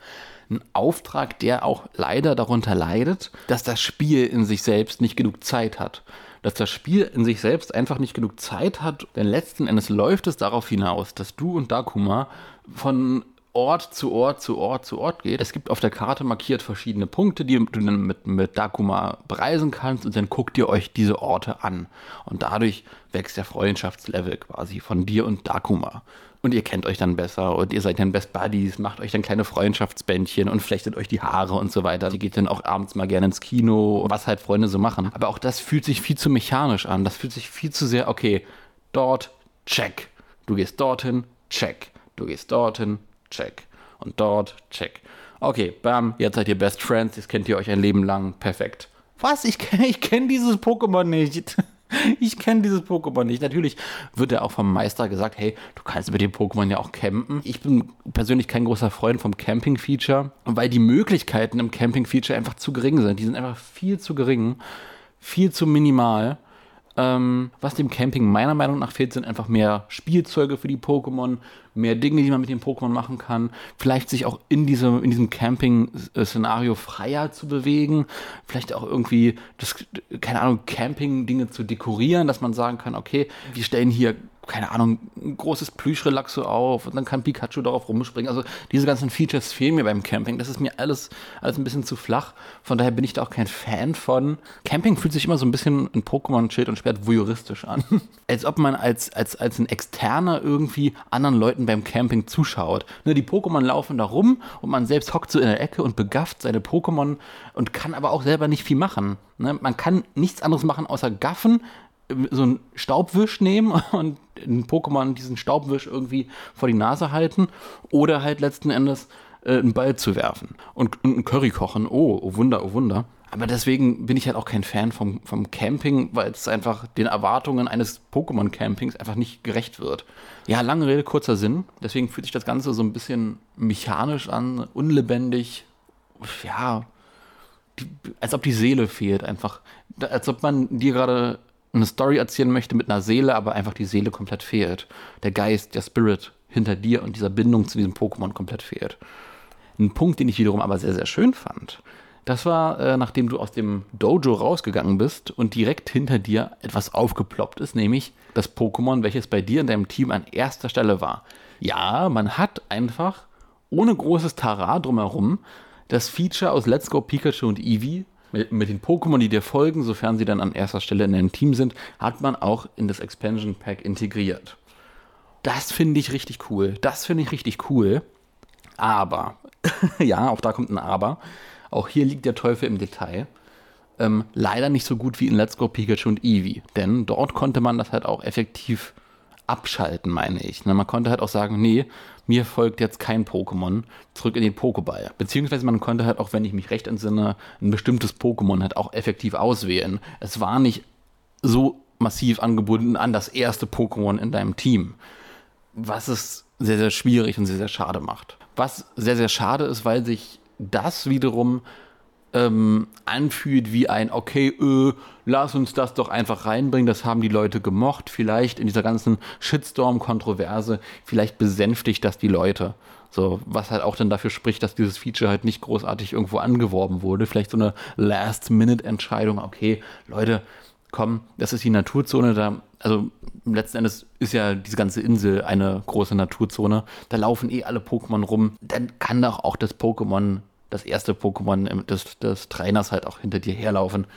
ein Auftrag, der auch leider darunter leidet, dass das Spiel in sich selbst nicht genug Zeit hat. Dass das Spiel in sich selbst einfach nicht genug Zeit hat, denn letzten Endes läuft es darauf hinaus, dass du und Dakuma von Ort zu Ort zu Ort zu Ort geht. Es gibt auf der Karte markiert verschiedene Punkte, die du dann mit, mit Dakuma bereisen kannst und dann guckt ihr euch diese Orte an. Und dadurch wächst der Freundschaftslevel quasi von dir und Dakuma. Und ihr kennt euch dann besser und ihr seid dann Best Buddies, macht euch dann kleine Freundschaftsbändchen und flechtet euch die Haare und so weiter. Die geht dann auch abends mal gerne ins Kino, was halt Freunde so machen. Aber auch das fühlt sich viel zu mechanisch an. Das fühlt sich viel zu sehr, okay, dort, check. Du gehst dorthin, check. Du gehst dorthin, check. Und dort, check. Okay, bam, jetzt seid ihr Best Friends, jetzt kennt ihr euch ein Leben lang, perfekt. Was? Ich kenne *laughs* ich kenn dieses Pokémon nicht. *laughs* *laughs* Ich kenne dieses Pokémon nicht. Natürlich wird ja auch vom Meister gesagt, hey, du kannst mit dem Pokémon ja auch campen. Ich bin persönlich kein großer Freund vom Camping-Feature, weil die Möglichkeiten im Camping-Feature einfach zu gering sind. Die sind einfach viel zu gering, viel zu minimal. Ähm, was dem Camping meiner Meinung nach fehlt, sind einfach mehr Spielzeuge für die Pokémon, mehr Dinge, die man mit den Pokémon machen kann. Vielleicht sich auch in, diese, in diesem Camping-Szenario freier zu bewegen. Vielleicht auch irgendwie, das, keine Ahnung, Camping-Dinge zu dekorieren, dass man sagen kann, okay, wir stellen hier keine Ahnung, ein großes Plüschrelaxo auf und dann kann Pikachu darauf rumspringen. Also diese ganzen Features fehlen mir beim Camping. Das ist mir alles, alles ein bisschen zu flach. Von daher bin ich da auch kein Fan von. Camping fühlt sich immer so ein bisschen in Pokémon Schild und Schwert voyeuristisch an. *laughs* als ob man als, als, als ein Externer irgendwie anderen Leuten beim Camping zuschaut. Ne, die Pokémon laufen da rum und man selbst hockt so in der Ecke und begafft seine Pokémon und kann aber auch selber nicht viel machen. Ne, man kann nichts anderes machen außer gaffen, so einen Staubwisch nehmen *laughs* und in Pokémon diesen Staubwisch irgendwie vor die Nase halten oder halt letzten Endes äh, einen Ball zu werfen und, und einen Curry kochen. Oh, oh Wunder, oh Wunder. Aber deswegen bin ich halt auch kein Fan vom, vom Camping, weil es einfach den Erwartungen eines Pokémon-Campings einfach nicht gerecht wird. Ja, lange Rede, kurzer Sinn. Deswegen fühlt sich das Ganze so ein bisschen mechanisch an, unlebendig. Ja, die, als ob die Seele fehlt einfach. Als ob man dir gerade eine Story erzählen möchte mit einer Seele, aber einfach die Seele komplett fehlt. Der Geist, der Spirit hinter dir und dieser Bindung zu diesem Pokémon komplett fehlt. Ein Punkt, den ich wiederum aber sehr, sehr schön fand, das war, äh, nachdem du aus dem Dojo rausgegangen bist und direkt hinter dir etwas aufgeploppt ist, nämlich das Pokémon, welches bei dir in deinem Team an erster Stelle war. Ja, man hat einfach ohne großes Tara drumherum das Feature aus Let's Go Pikachu und Eevee mit, den Pokémon, die dir folgen, sofern sie dann an erster Stelle in deinem Team sind, hat man auch in das Expansion Pack integriert. Das finde ich richtig cool. Das finde ich richtig cool. Aber, *laughs* ja, auch da kommt ein Aber. Auch hier liegt der Teufel im Detail. Ähm, leider nicht so gut wie in Let's Go Pikachu und Eevee. Denn dort konnte man das halt auch effektiv abschalten, meine ich. Ne, man konnte halt auch sagen, nee, mir folgt jetzt kein Pokémon, zurück in den Pokéball. Beziehungsweise man konnte halt auch, wenn ich mich recht entsinne, ein bestimmtes Pokémon halt auch effektiv auswählen. Es war nicht so massiv angebunden an das erste Pokémon in deinem Team. Was es sehr, sehr schwierig und sehr, sehr schade macht. Was sehr, sehr schade ist, weil sich das wiederum ähm, anfühlt wie ein, okay, äh, lass uns das doch einfach reinbringen, das haben die Leute gemocht, vielleicht in dieser ganzen Shitstorm-Kontroverse, vielleicht besänftigt das die Leute. So, was halt auch dann dafür spricht, dass dieses Feature halt nicht großartig irgendwo angeworben wurde. Vielleicht so eine Last-Minute-Entscheidung, okay, Leute, komm, das ist die Naturzone, da, also letzten Endes ist ja diese ganze Insel eine große Naturzone, da laufen eh alle Pokémon rum, dann kann doch auch das Pokémon das erste Pokémon des, des Trainers halt auch hinter dir herlaufen.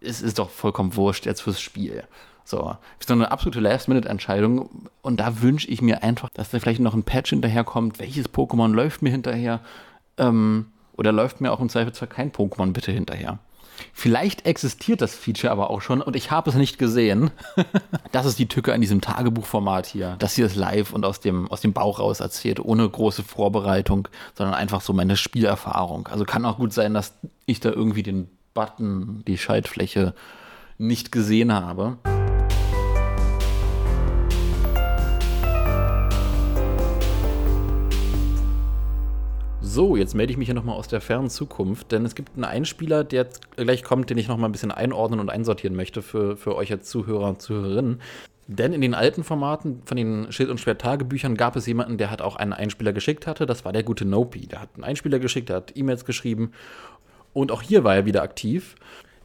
Es ist doch vollkommen wurscht jetzt fürs Spiel. So, ist so eine absolute Last-Minute-Entscheidung. Und da wünsche ich mir einfach, dass da vielleicht noch ein Patch hinterherkommt. Welches Pokémon läuft mir hinterher? Ähm, oder läuft mir auch im Zweifelsfall kein Pokémon bitte hinterher? Vielleicht existiert das Feature aber auch schon und ich habe es nicht gesehen. *laughs* das ist die Tücke an diesem Tagebuchformat hier. Das hier ist live und aus dem, aus dem Bauch raus erzählt, ohne große Vorbereitung, sondern einfach so meine Spielerfahrung. Also kann auch gut sein, dass ich da irgendwie den Button, die Schaltfläche nicht gesehen habe. So, jetzt melde ich mich hier nochmal aus der fernen Zukunft, denn es gibt einen Einspieler, der gleich kommt, den ich nochmal ein bisschen einordnen und einsortieren möchte für, für euch als Zuhörer und Zuhörerinnen. Denn in den alten Formaten von den Schild- und Schwert-Tagebüchern gab es jemanden, der hat auch einen Einspieler geschickt hatte. Das war der gute Nopi. Der hat einen Einspieler geschickt, der hat E-Mails geschrieben. Und auch hier war er wieder aktiv.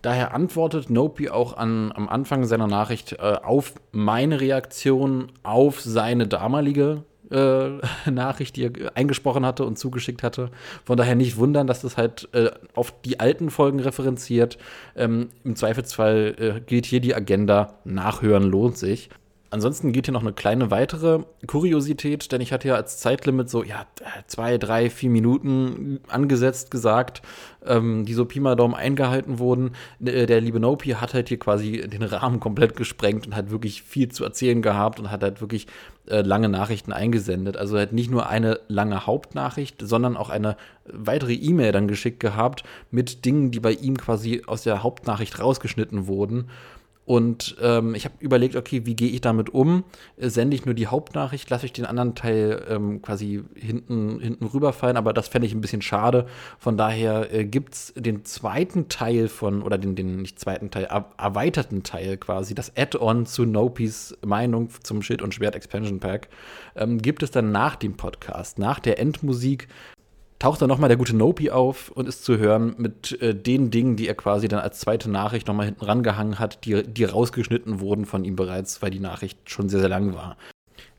Daher antwortet Nopi auch an, am Anfang seiner Nachricht äh, auf meine Reaktion auf seine damalige *laughs* Review-Nachricht, die er eingesprochen hatte und zugeschickt hatte. Von daher nicht wundern, dass das halt äh, auf die alten Folgen referenziert. Ähm, Im Zweifelsfall äh, gilt hier die Agenda, nachhören lohnt sich. Ansonsten geht hier noch eine kleine weitere Kuriosität, denn ich hatte ja als Zeitlimit so, ja, zwei, drei, vier Minuten angesetzt gesagt, ähm, die so Pi mal Daumen eingehalten wurden. Äh, der liebe Nopi hat halt hier quasi den Rahmen komplett gesprengt und hat wirklich viel zu erzählen gehabt und hat halt wirklich äh, lange Nachrichten eingesendet. Also halt nicht nur eine lange Hauptnachricht, sondern auch eine weitere E-Mail dann geschickt gehabt mit Dingen, die bei ihm quasi aus der Hauptnachricht rausgeschnitten wurden. Und ähm, ich habe überlegt, okay, wie gehe ich damit um? Äh, sende ich nur die Hauptnachricht, lasse ich den anderen Teil ähm, quasi hinten, hinten rüberfallen, aber das fände ich ein bisschen schade. Von daher äh, gibt es den zweiten Teil von, oder den, den nicht zweiten Teil, erweiterten Teil quasi, das Add-on zu Nopis Meinung zum Schild und Schwert Expansion Pack, ähm, gibt es dann nach dem Podcast, nach der Endmusik taucht dann nochmal der gute Nopi auf und ist zu hören mit äh, den Dingen, die er quasi dann als zweite Nachricht nochmal hinten rangehangen hat, die, die rausgeschnitten wurden von ihm bereits, weil die Nachricht schon sehr, sehr lang war.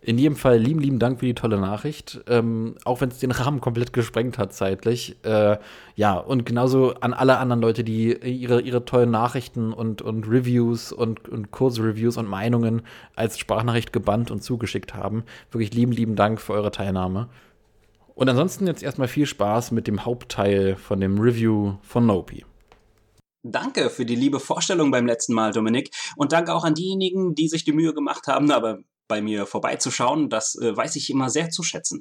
In jedem Fall lieben, lieben Dank für die tolle Nachricht. Ähm, auch wenn es den Rahmen komplett gesprengt hat zeitlich. Äh, ja, und genauso an alle anderen Leute, die ihre, ihre tollen Nachrichten und, und Reviews und, und Kursreviews und Meinungen als Sprachnachricht gebannt und zugeschickt haben. Wirklich lieben, lieben Dank für eure Teilnahme. Und ansonsten jetzt erstmal viel Spaß mit dem Hauptteil von dem Review von Nopi. Danke für die liebe Vorstellung beim letzten Mal, Dominik. Und danke auch an diejenigen, die sich die Mühe gemacht haben, aber bei mir vorbeizuschauen. Das äh, weiß ich immer sehr zu schätzen.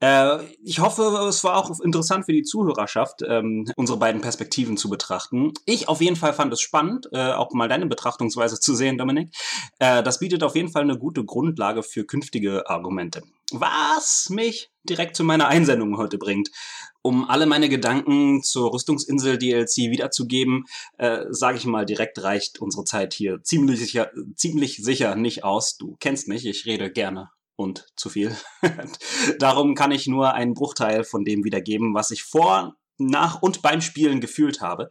Äh, ich hoffe, es war auch interessant für die Zuhörerschaft, ähm, unsere beiden Perspektiven zu betrachten. Ich auf jeden Fall fand es spannend, äh, auch mal deine Betrachtungsweise zu sehen, Dominik. Äh, das bietet auf jeden Fall eine gute Grundlage für künftige Argumente. Was mich direkt zu meiner Einsendung heute bringt. Um alle meine Gedanken zur Rüstungsinsel DLC wiederzugeben, äh, sage ich mal direkt, reicht unsere Zeit hier ziemlich sicher, ziemlich sicher nicht aus. Du kennst mich, ich rede gerne und zu viel. *laughs* Darum kann ich nur einen Bruchteil von dem wiedergeben, was ich vor, nach und beim Spielen gefühlt habe.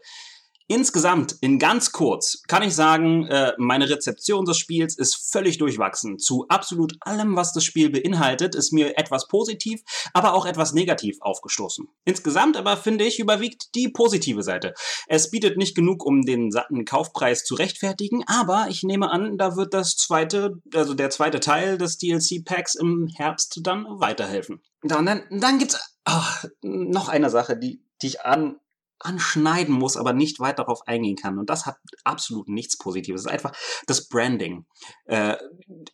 Insgesamt, in ganz kurz, kann ich sagen, äh, meine Rezeption des Spiels ist völlig durchwachsen. Zu absolut allem, was das Spiel beinhaltet, ist mir etwas positiv, aber auch etwas negativ aufgestoßen. Insgesamt aber finde ich, überwiegt die positive Seite. Es bietet nicht genug, um den satten Kaufpreis zu rechtfertigen, aber ich nehme an, da wird das zweite, also der zweite Teil des DLC-Packs im Herbst dann weiterhelfen. Dann, dann, dann gibt's ach, noch eine Sache, die, die ich an anschneiden muss, aber nicht weit darauf eingehen kann. Und das hat absolut nichts Positives. Es ist einfach das Branding. Äh,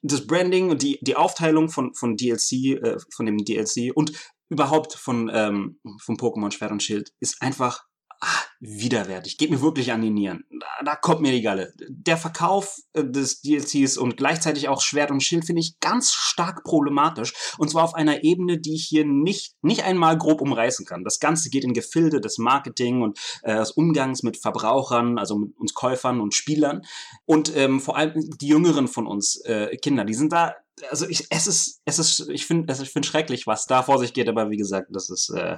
das Branding und die, die Aufteilung von, von DLC, äh, von dem DLC und überhaupt von, ähm, von Pokémon Schwert und Schild ist einfach ah, widerwärtig. Geht mir wirklich an die Nieren. Da, da kommt mir die Galle. Der Verkauf äh, des DLCs und gleichzeitig auch Schwert und Schild finde ich ganz stark problematisch. Und zwar auf einer Ebene, die ich hier nicht, nicht einmal grob umreißen kann. Das Ganze geht in Gefilde des Marketing und äh, des Umgangs mit Verbrauchern, also mit uns Käufern und Spielern. Und ähm, vor allem die Jüngeren von uns äh, Kinder, die sind da also ich, es ist, es ist, ich finde, ich finde schrecklich, was da vor sich geht, aber wie gesagt, das ist, äh,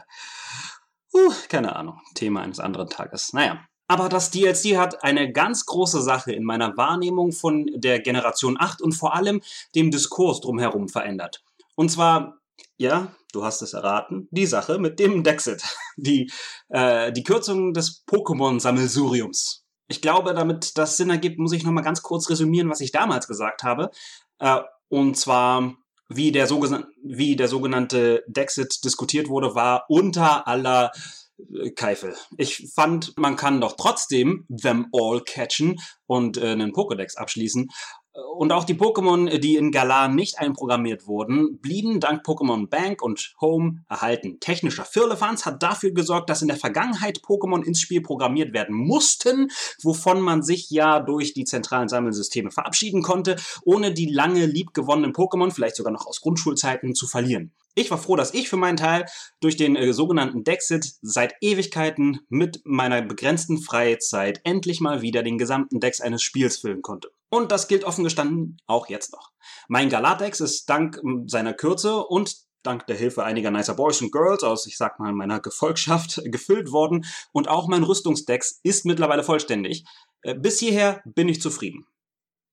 Uh, keine Ahnung. Thema eines anderen Tages. Naja. Aber das DLC hat eine ganz große Sache in meiner Wahrnehmung von der Generation 8 und vor allem dem Diskurs drumherum verändert. Und zwar, ja, du hast es erraten, die Sache mit dem Dexit. *laughs* Die, äh, die Kürzung des Pokémon-Sammelsuriums. Ich glaube, damit das Sinn ergibt, muss ich nochmal ganz kurz resümieren, was ich damals gesagt habe. Äh, und zwar wie der, wie der sogenannte Dexit diskutiert wurde, war unter aller äh, Keifel. Ich fand, man kann doch trotzdem them all catchen und äh, einen Pokédex abschließen. Und auch die Pokémon, die in Galar nicht einprogrammiert wurden, blieben dank Pokémon Bank und Home erhalten. Technischer Firlefanz hat dafür gesorgt, dass in der Vergangenheit Pokémon ins Spiel programmiert werden mussten, wovon man sich ja durch die zentralen Sammelsysteme verabschieden konnte, ohne die lange liebgewonnenen Pokémon, vielleicht sogar noch aus Grundschulzeiten, zu verlieren. Ich war froh, dass ich für meinen Teil durch den äh, sogenannten Dexit seit Ewigkeiten mit meiner begrenzten Freizeit endlich mal wieder den gesamten Dex eines Spiels füllen konnte. Und das gilt offen gestanden auch jetzt noch. Mein Galatex ist dank seiner Kürze und dank der Hilfe einiger nicer Boys und Girls aus, ich sag mal, meiner Gefolgschaft *laughs* gefüllt worden und auch mein Rüstungsdex ist mittlerweile vollständig. Äh, bis hierher bin ich zufrieden.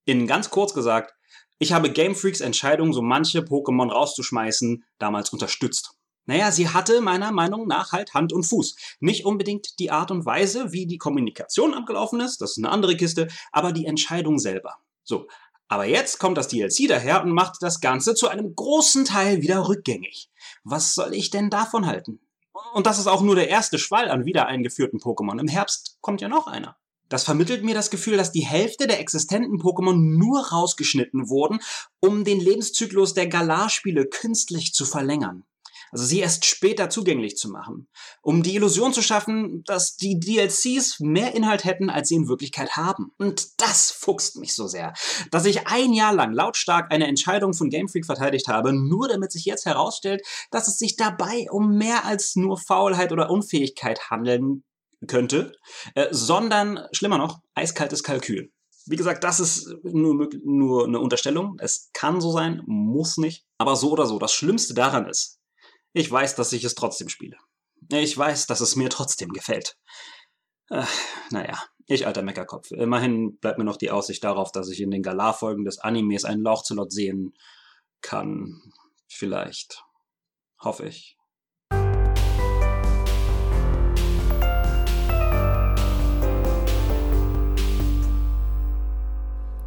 In ganz kurz gesagt, Ich habe Game Freaks Entscheidung, so manche Pokémon rauszuschmeißen, damals unterstützt. Naja, sie hatte meiner Meinung nach halt Hand und Fuß. Nicht unbedingt die Art und Weise, wie die Kommunikation abgelaufen ist, das ist eine andere Kiste, aber die Entscheidung selber. So. Aber jetzt kommt das DLC daher und macht das Ganze zu einem großen Teil wieder rückgängig. Was soll ich denn davon halten? Und das ist auch nur der erste Schwall an wieder eingeführten Pokémon. Im Herbst kommt ja noch einer. Das vermittelt mir das Gefühl, dass die Hälfte der existenten Pokémon nur rausgeschnitten wurden, um den Lebenszyklus der Galar-Spiele künstlich zu verlängern. Also sie erst später zugänglich zu machen, um die Illusion zu schaffen, dass die DLCs mehr Inhalt hätten, als sie in Wirklichkeit haben. Und das fuchst mich so sehr, dass ich ein Jahr lang lautstark eine Entscheidung von Game Freak verteidigt habe, nur damit sich jetzt herausstellt, dass es sich dabei um mehr als nur Faulheit oder Unfähigkeit handeln könnte, äh, sondern schlimmer noch, eiskaltes Kalkül. Wie gesagt, das ist nur, nur eine Unterstellung. Es kann so sein, muss nicht. Aber so oder so, das Schlimmste daran ist, ich weiß, dass ich es trotzdem spiele. Ich weiß, dass es mir trotzdem gefällt. Äh, naja, ich alter Meckerkopf. Immerhin bleibt mir noch die Aussicht darauf, dass ich in den Galar-Folgen des Animes einen Lauchzelot sehen kann. Vielleicht. Hoffe ich.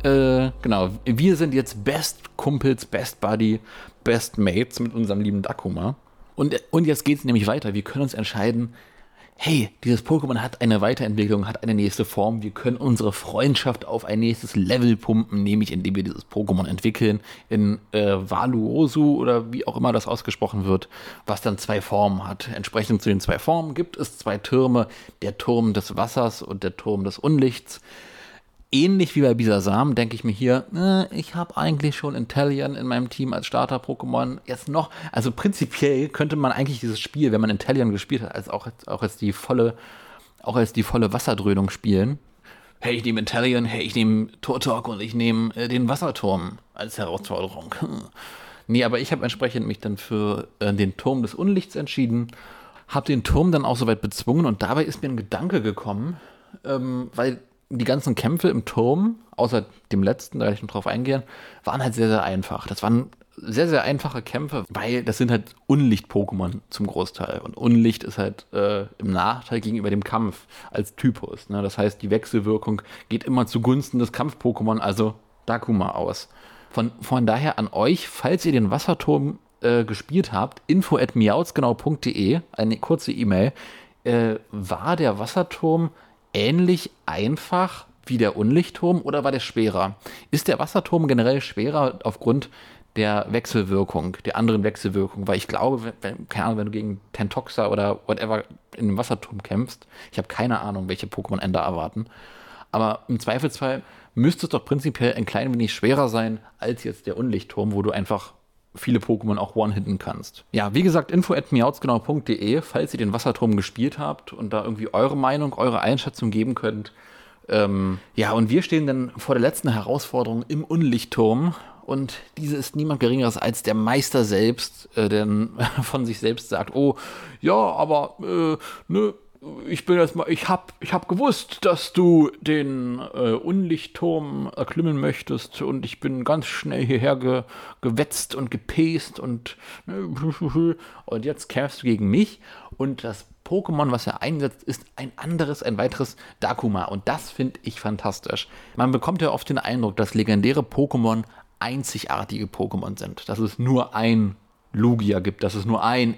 Äh, genau. Wir sind jetzt Best Kumpels, Best Buddy, Best Mates mit unserem lieben Dakuma. Und, und jetzt geht es nämlich weiter. Wir können uns entscheiden, hey, dieses Pokémon hat eine Weiterentwicklung, hat eine nächste Form. Wir können unsere Freundschaft auf ein nächstes Level pumpen, nämlich indem wir dieses Pokémon entwickeln in äh, Valuosu oder wie auch immer das ausgesprochen wird, was dann zwei Formen hat. Entsprechend zu den zwei Formen gibt es zwei Türme, der Turm des Wassers und der Turm des Unlichts ähnlich wie bei Bisasam denke ich mir hier, äh, ich habe eigentlich schon Intellion in meinem Team als Starter-Pokémon. Jetzt noch, also prinzipiell könnte man eigentlich dieses Spiel, wenn man Intellion gespielt hat, als auch, auch als die volle, auch als die volle Wasserdröhnung spielen. Hey, ich nehme Intellion, hey, ich nehme Turtok und ich nehme äh, den Wasserturm als Herausforderung. *laughs* nee, aber ich habe entsprechend mich dann für äh, den Turm des Unlichts entschieden, habe den Turm dann auch soweit bezwungen und dabei ist mir ein Gedanke gekommen, ähm, weil die ganzen Kämpfe im Turm, außer dem letzten, da werde ich noch drauf eingehen, waren halt sehr, sehr einfach. Das waren sehr, sehr einfache Kämpfe, weil das sind halt Unlicht-Pokémon zum Großteil. Und Unlicht ist halt äh, im Nachteil gegenüber dem Kampf als Typus. Ne? Das heißt, die Wechselwirkung geht immer zugunsten des Kampf-Pokémon, also Dakuma, aus. Von, von daher an euch, falls ihr den Wasserturm äh, gespielt habt, info at miauzgenau.de, eine kurze E-Mail, äh, war der Wasserturm ähnlich einfach wie der Unlichtturm oder war der schwerer? Ist der Wasserturm generell schwerer aufgrund der Wechselwirkung, der anderen Wechselwirkung? Weil ich glaube, wenn, keine Ahnung, wenn du gegen Tentoxa oder whatever in dem Wasserturm kämpfst, ich habe keine Ahnung, welche Pokémon-Ender erwarten. Aber im Zweifelsfall müsste es doch prinzipiell ein klein wenig schwerer sein als jetzt der Unlichtturm, wo du einfach viele Pokémon auch one-hitten kannst. Ja, wie gesagt, info at miauzgenau.de, falls ihr den Wasserturm gespielt habt und da irgendwie eure Meinung, eure Einschätzung geben könnt. Ähm, ja, und wir stehen dann vor der letzten Herausforderung im Unlichtturm. Und diese ist niemand Geringeres als der Meister selbst, äh, der *laughs* von sich selbst sagt, oh, ja, aber äh, ne, ich bin jetzt mal, ich hab, ich hab gewusst, dass du den äh, Unlichtturm erklimmen möchtest und ich bin ganz schnell hierher ge, gewetzt und gepest und *laughs* und jetzt kämpfst du gegen mich und das Pokémon, was er einsetzt, ist ein anderes, ein weiteres Dakuma und das finde ich fantastisch. Man bekommt ja oft den Eindruck, dass legendäre Pokémon einzigartige Pokémon sind, dass es nur ein Lugia gibt, dass es nur ein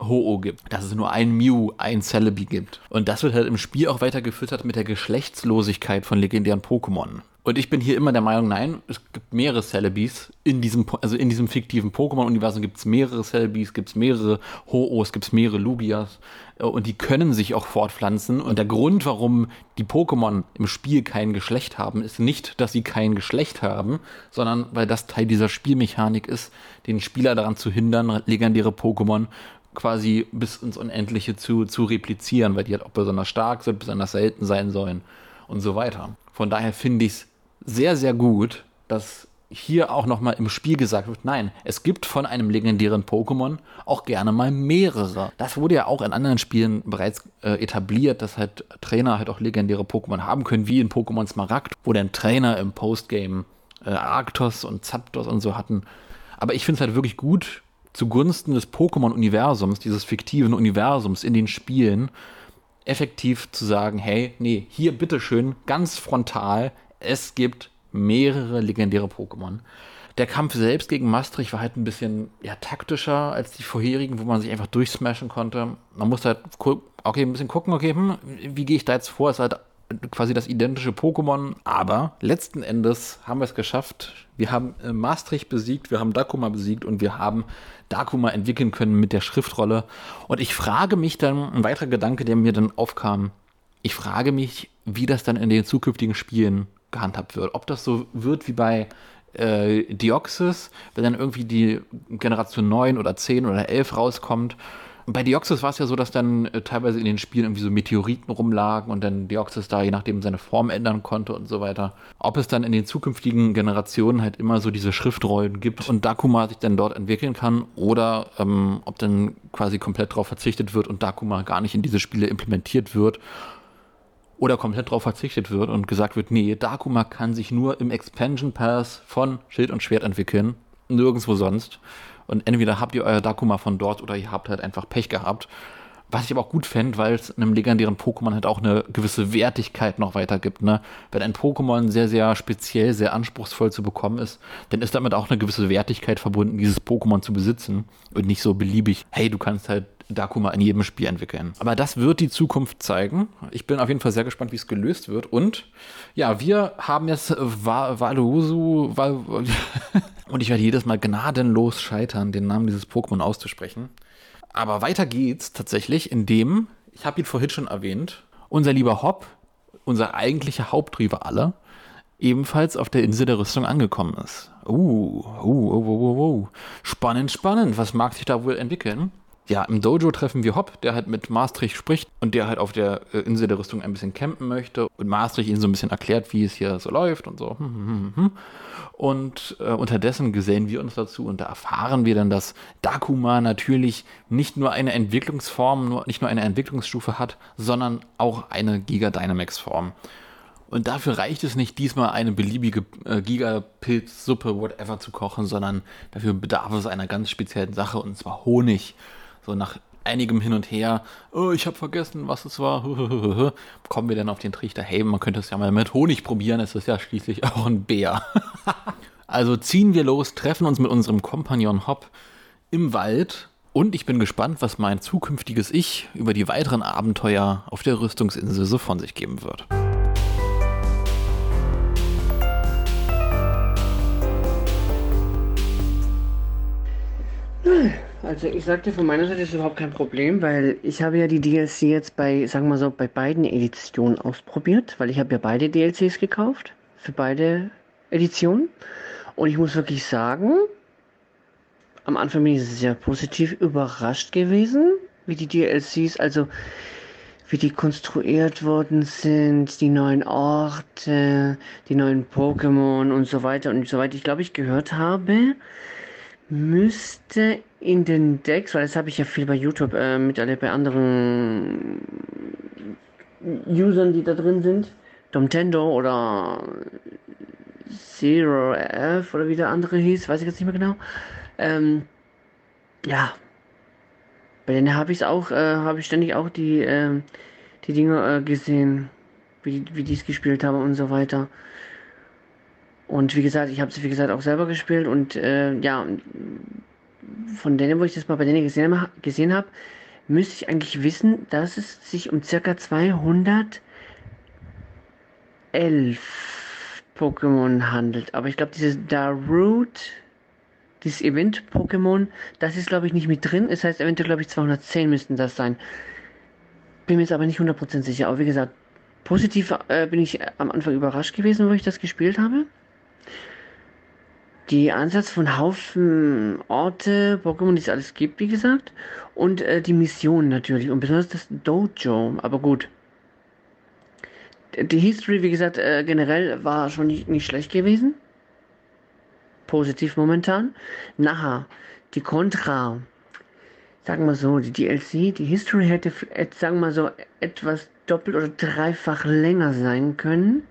Ho-Oh gibt, dass es nur ein Mew, ein Celebi gibt. Und das wird halt im Spiel auch weiter gefüttert mit der Geschlechtslosigkeit von legendären Pokémon. Und ich bin hier immer der Meinung, nein, es gibt mehrere Celebis in diesem, also in diesem fiktiven Pokémon-Universum gibt es mehrere Celebis, gibt es mehrere Ho-Ohs, gibt es mehrere Lugias äh, und die können sich auch fortpflanzen. Und der Grund, warum die Pokémon im Spiel kein Geschlecht haben, ist nicht, dass sie kein Geschlecht haben, sondern weil das Teil dieser Spielmechanik ist, den Spieler daran zu hindern, legendäre Pokémon quasi bis ins Unendliche zu, zu replizieren, weil die halt auch besonders stark sind, besonders selten sein sollen und so weiter. Von daher finde ich es sehr, sehr gut, dass hier auch nochmal im Spiel gesagt wird, nein, es gibt von einem legendären Pokémon auch gerne mal mehrere. Das wurde ja auch in anderen Spielen bereits äh, etabliert, dass halt Trainer halt auch legendäre Pokémon haben können, wie in Pokémon Smaragd, wo der Trainer im Postgame äh, Arctos und Zapdos und so hatten. Aber ich finde es halt wirklich gut, zugunsten des Pokémon-Universums, dieses fiktiven Universums in den Spielen, effektiv zu sagen, hey, nee, hier bitteschön, ganz frontal, es gibt mehrere legendäre Pokémon. Der Kampf selbst gegen Maastricht war halt ein bisschen ja, taktischer als die vorherigen, wo man sich einfach durchsmashen konnte. Man musste halt okay, ein bisschen gucken, okay, hm, wie gehe ich da jetzt vor? Es ist halt quasi das identische Pokémon, aber letzten Endes haben wir es geschafft. Wir haben äh, Maastricht besiegt, wir haben Dakuma besiegt und wir haben Dakuma entwickeln können mit der Schriftrolle. Und ich frage mich dann, ein weiterer Gedanke, der mir dann aufkam, ich frage mich, wie das dann in den zukünftigen Spielen gehandhabt wird. Ob das so wird wie bei äh, Deoxys, wenn dann irgendwie die Generation 9 oder 10 oder 11 rauskommt bei Deoxys war es ja so, dass dann äh, teilweise in den Spielen irgendwie so Meteoriten rumlagen und dann Deoxys da je nachdem seine Form ändern konnte und so weiter. Ob es dann in den zukünftigen Generationen halt immer so diese Schriftrollen gibt und Dakuma sich dann dort entwickeln kann oder ähm, ob dann quasi komplett darauf verzichtet wird und Dakuma gar nicht in diese Spiele implementiert wird oder komplett darauf verzichtet wird und gesagt wird, nee, Dakuma kann sich nur im Expansion Pass von Schild und Schwert entwickeln, nirgendwo sonst. Und entweder habt ihr euer Dakuma von dort oder ihr habt halt einfach Pech gehabt. Was ich aber auch gut fände, weil es einem legendären Pokémon halt auch eine gewisse Wertigkeit noch weitergibt. Ne? Wenn ein Pokémon sehr, sehr speziell, sehr anspruchsvoll zu bekommen ist, dann ist damit auch eine gewisse Wertigkeit verbunden, dieses Pokémon zu besitzen. Und nicht so beliebig, hey, du kannst halt Dakuma in jedem Spiel entwickeln. Aber das wird die Zukunft zeigen. Ich bin auf jeden Fall sehr gespannt, wie es gelöst wird. Und ja, wir haben jetzt Valusu, Val *laughs* und ich werde jedes Mal gnadenlos scheitern, den Namen dieses Pokémon auszusprechen. Aber weiter geht's tatsächlich, indem, ich habe ihn vorhin schon erwähnt, unser lieber Hopp, unser eigentlicher Hauptrivale, ebenfalls auf der Insel der Rüstung angekommen ist. Uh, uh, uh, uh, uh, uh. Spannend, spannend. Was mag sich da wohl entwickeln? Ja, im Dojo treffen wir Hopp, der halt mit Maastricht spricht und der halt auf der äh, Insel der Rüstung ein bisschen campen möchte und Maastricht ihnen so ein bisschen erklärt, wie es hier so läuft und so. Hm, hm, hm, und äh, unterdessen gesellen wir uns dazu und da erfahren wir dann, dass Dakuma natürlich nicht nur eine Entwicklungsform, nur, nicht nur eine Entwicklungsstufe hat, sondern auch eine Giga Dynamax Form. Und dafür reicht es nicht, diesmal eine beliebige äh, Gigapilz-Suppe, whatever, zu kochen, sondern dafür bedarf es einer ganz speziellen Sache, und zwar Honig. So nach einigem Hin und Her, oh, ich habe vergessen, was es war, kommen wir dann auf den Trichter, hey, man könnte es ja mal mit Honig probieren, es ist ja schließlich *laughs* auch ein Bär. *laughs* also ziehen wir los, treffen uns mit unserem Kompagnon Hop im Wald und ich bin gespannt, was mein zukünftiges Ich über die weiteren Abenteuer auf der Rüstungsinsel so von sich geben wird. Also ich sagte von meiner Seite ist überhaupt kein Problem, weil ich habe ja die DLC jetzt bei, sagen wir so, bei beiden Editionen ausprobiert, weil ich habe ja beide DLCs gekauft für beide Editionen und ich muss wirklich sagen, am Anfang bin ich sehr positiv überrascht gewesen, wie die DLCs, also wie die konstruiert worden sind, die neuen Orte, die neuen Pokémon und so weiter und so weiter. Ich glaube, ich gehört habe, müsste in den Decks, weil das habe ich ja viel bei YouTube äh, miterlebt, bei anderen Usern, die da drin sind, Domtendo oder Zero F oder wie der andere hieß, weiß ich jetzt nicht mehr genau. Ähm, ja, bei denen habe ich auch, äh, habe ich ständig auch die, äh, die Dinge äh, gesehen, wie, wie die es gespielt haben und so weiter. Und wie gesagt, ich habe sie wie gesagt auch selber gespielt und äh, ja, von denen, wo ich das mal bei denen gesehen, gesehen habe, müsste ich eigentlich wissen, dass es sich um circa 211 Pokémon handelt. Aber ich glaube, dieses Darude, dieses Event-Pokémon, das ist glaube ich nicht mit drin. Das heißt, eventuell glaube ich 210 müssten das sein. Bin mir jetzt aber nicht 100% sicher. Aber wie gesagt, positiv äh, bin ich am Anfang überrascht gewesen, wo ich das gespielt habe die Ansatz von Haufen Orte, Pokémon, die es alles gibt, wie gesagt. Und äh, die Mission natürlich. Und besonders das Dojo. Aber gut. Die History, wie gesagt, äh, generell war schon nicht, nicht schlecht gewesen. Positiv momentan. Nachher, die Contra. Sagen wir so, die DLC, die History hätte, sagen wir so, etwas doppelt oder dreifach länger sein können.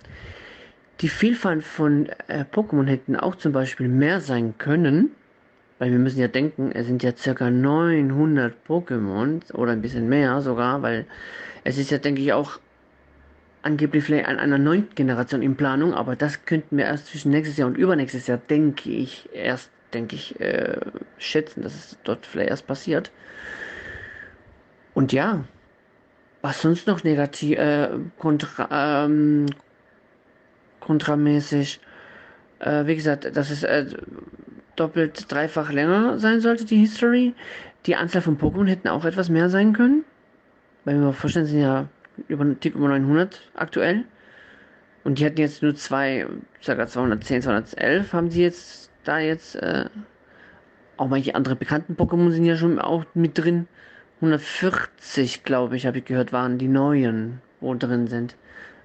Die Vielfalt von äh, Pokémon hätten auch zum Beispiel mehr sein können, weil wir müssen ja denken, es sind ja circa 900 Pokémon oder ein bisschen mehr sogar, weil es ist ja, denke ich, auch angeblich vielleicht an einer neunten Generation in Planung, aber das könnten wir erst zwischen nächstes Jahr und übernächstes Jahr, denke ich, erst, denke ich, äh, schätzen, dass es dort vielleicht erst passiert. Und ja, was sonst noch negativ, äh, kontra, ähm, kontramäßig, äh, wie gesagt, dass es äh, doppelt, dreifach länger sein sollte, die History. Die Anzahl von Pokémon hätten auch etwas mehr sein können. Weil wir vorstellen, sind ja über, Tick über 900 aktuell. Und die hatten jetzt nur zwei, ca. 210, 211 haben sie jetzt da jetzt, äh, auch manche andere bekannten Pokémon sind ja schon auch mit drin. 140, glaube ich, habe ich gehört, waren die neuen, wo drin sind.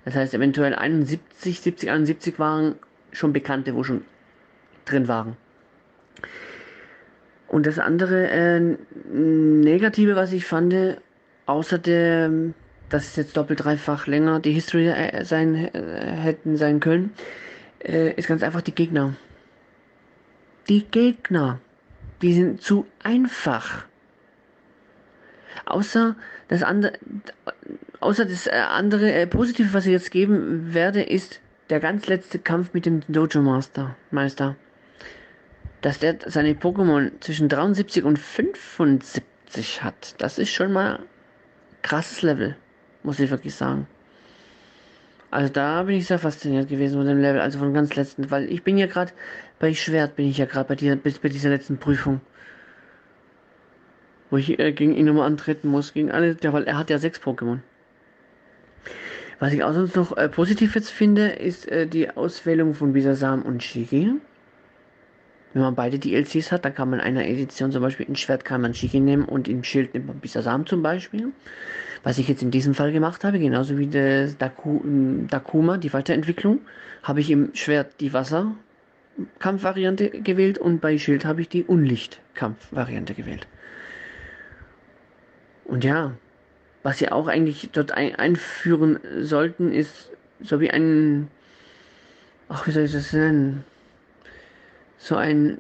Das heißt, eventuell 71, 70, 71 waren schon bekannte, wo schon drin waren. Und das andere äh, Negative, was ich fand, außer der, dass es jetzt doppelt dreifach länger die History äh, sein äh, hätten sein können, äh, ist ganz einfach die Gegner. Die Gegner, die sind zu einfach. Außer das andere, außer das äh, andere äh, Positive, was ich jetzt geben werde, ist der ganz letzte Kampf mit dem Dojo Master Meister dass der seine Pokémon zwischen 73 und 75 hat. Das ist schon mal krasses Level, muss ich wirklich sagen. Also da bin ich sehr fasziniert gewesen von dem Level, also von ganz letzten, weil ich bin ja gerade bei Schwert, bin ich ja gerade bei, bei dieser letzten Prüfung. Wo ich äh, gegen ihn nochmal antreten muss, gegen alle, ja, weil er hat ja sechs Pokémon. Was ich auch sonst noch äh, positiv jetzt finde, ist äh, die Auswählung von Bisasam und Shigi. Wenn man beide DLCs hat, dann kann man in einer Edition zum Beispiel in Schwert kann man Shiki nehmen und im Schild nimmt man Bisasam zum Beispiel. Was ich jetzt in diesem Fall gemacht habe, genauso wie das Daku, Dakuma, die Weiterentwicklung, habe ich im Schwert die Wasserkampfvariante gewählt und bei Schild habe ich die Unlichtkampfvariante gewählt. Und ja, was sie auch eigentlich dort ein einführen sollten, ist so wie ein, ach, wie soll ich das nennen? so ein,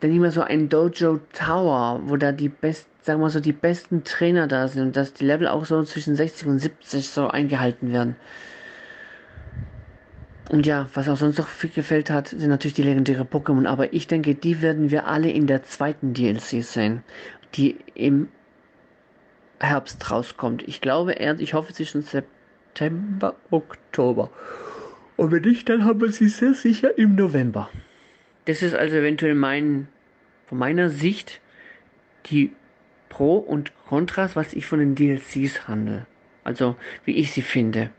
dann immer so ein Dojo Tower, wo da die besten, sagen wir so, die besten Trainer da sind und dass die Level auch so zwischen 60 und 70 so eingehalten werden. Und ja, was auch sonst noch viel gefällt hat, sind natürlich die legendären Pokémon, aber ich denke, die werden wir alle in der zweiten DLC sehen, die im Herbst rauskommt. Ich glaube, ich hoffe zwischen September, Oktober. Und wenn nicht, dann haben wir sie sehr sicher im November. Das ist also eventuell mein, von meiner Sicht die Pro und Kontras, was ich von den DLCs handle. Also wie ich sie finde.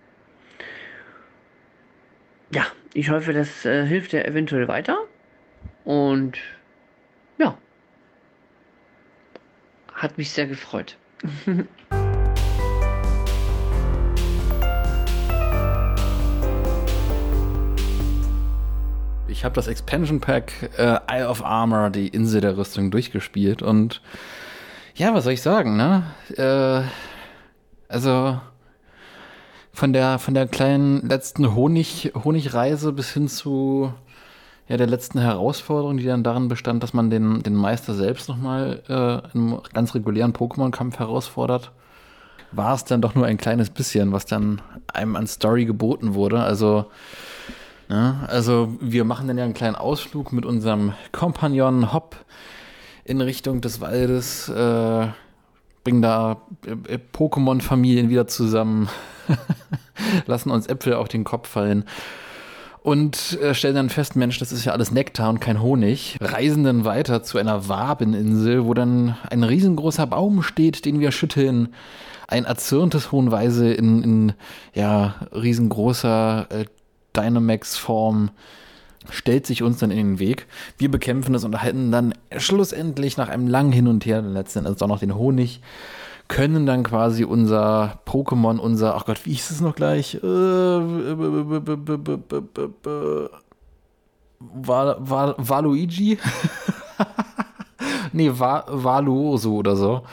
Ja, ich hoffe, das äh, hilft dir eventuell weiter. Und ja, hat mich sehr gefreut. Ich habe das Expansion Pack äh, Eye of Armor, die Insel der Rüstung, durchgespielt und ja, was soll ich sagen, ne? Äh, also von der von der kleinen letzten Honig Honigreise bis hin zu ja, der letzten Herausforderung, die dann darin bestand, dass man den, den Meister selbst nochmal äh, in einem ganz regulären Pokémon-Kampf herausfordert, war es dann doch nur ein kleines bisschen, was dann einem an Story geboten wurde. Also ja, also wir machen dann ja einen kleinen Ausflug mit unserem Kompagnon Hopp in Richtung des Waldes, äh, bringen da äh, Pokémon-Familien wieder zusammen, *laughs* lassen uns Äpfel auf den Kopf fallen und äh, stellen dann fest, Mensch, das ist ja alles Nektar und kein Honig. Reisen dann weiter zu einer Wabeninsel, wo dann ein riesengroßer Baum steht, den wir schütteln. Ein erzürntes Hohenweise in, in ja, riesengroßer äh, Dynamax-Form stellt sich uns dann in den Weg. Wir bekämpfen es und erhalten dann schlussendlich nach einem langen Hin und Her, letzten Endes auch noch den Honig, können dann quasi unser Pokémon, unser, ach Gott, wie hieß es noch gleich? Waluigi? *laughs* nee, Valuoso oder so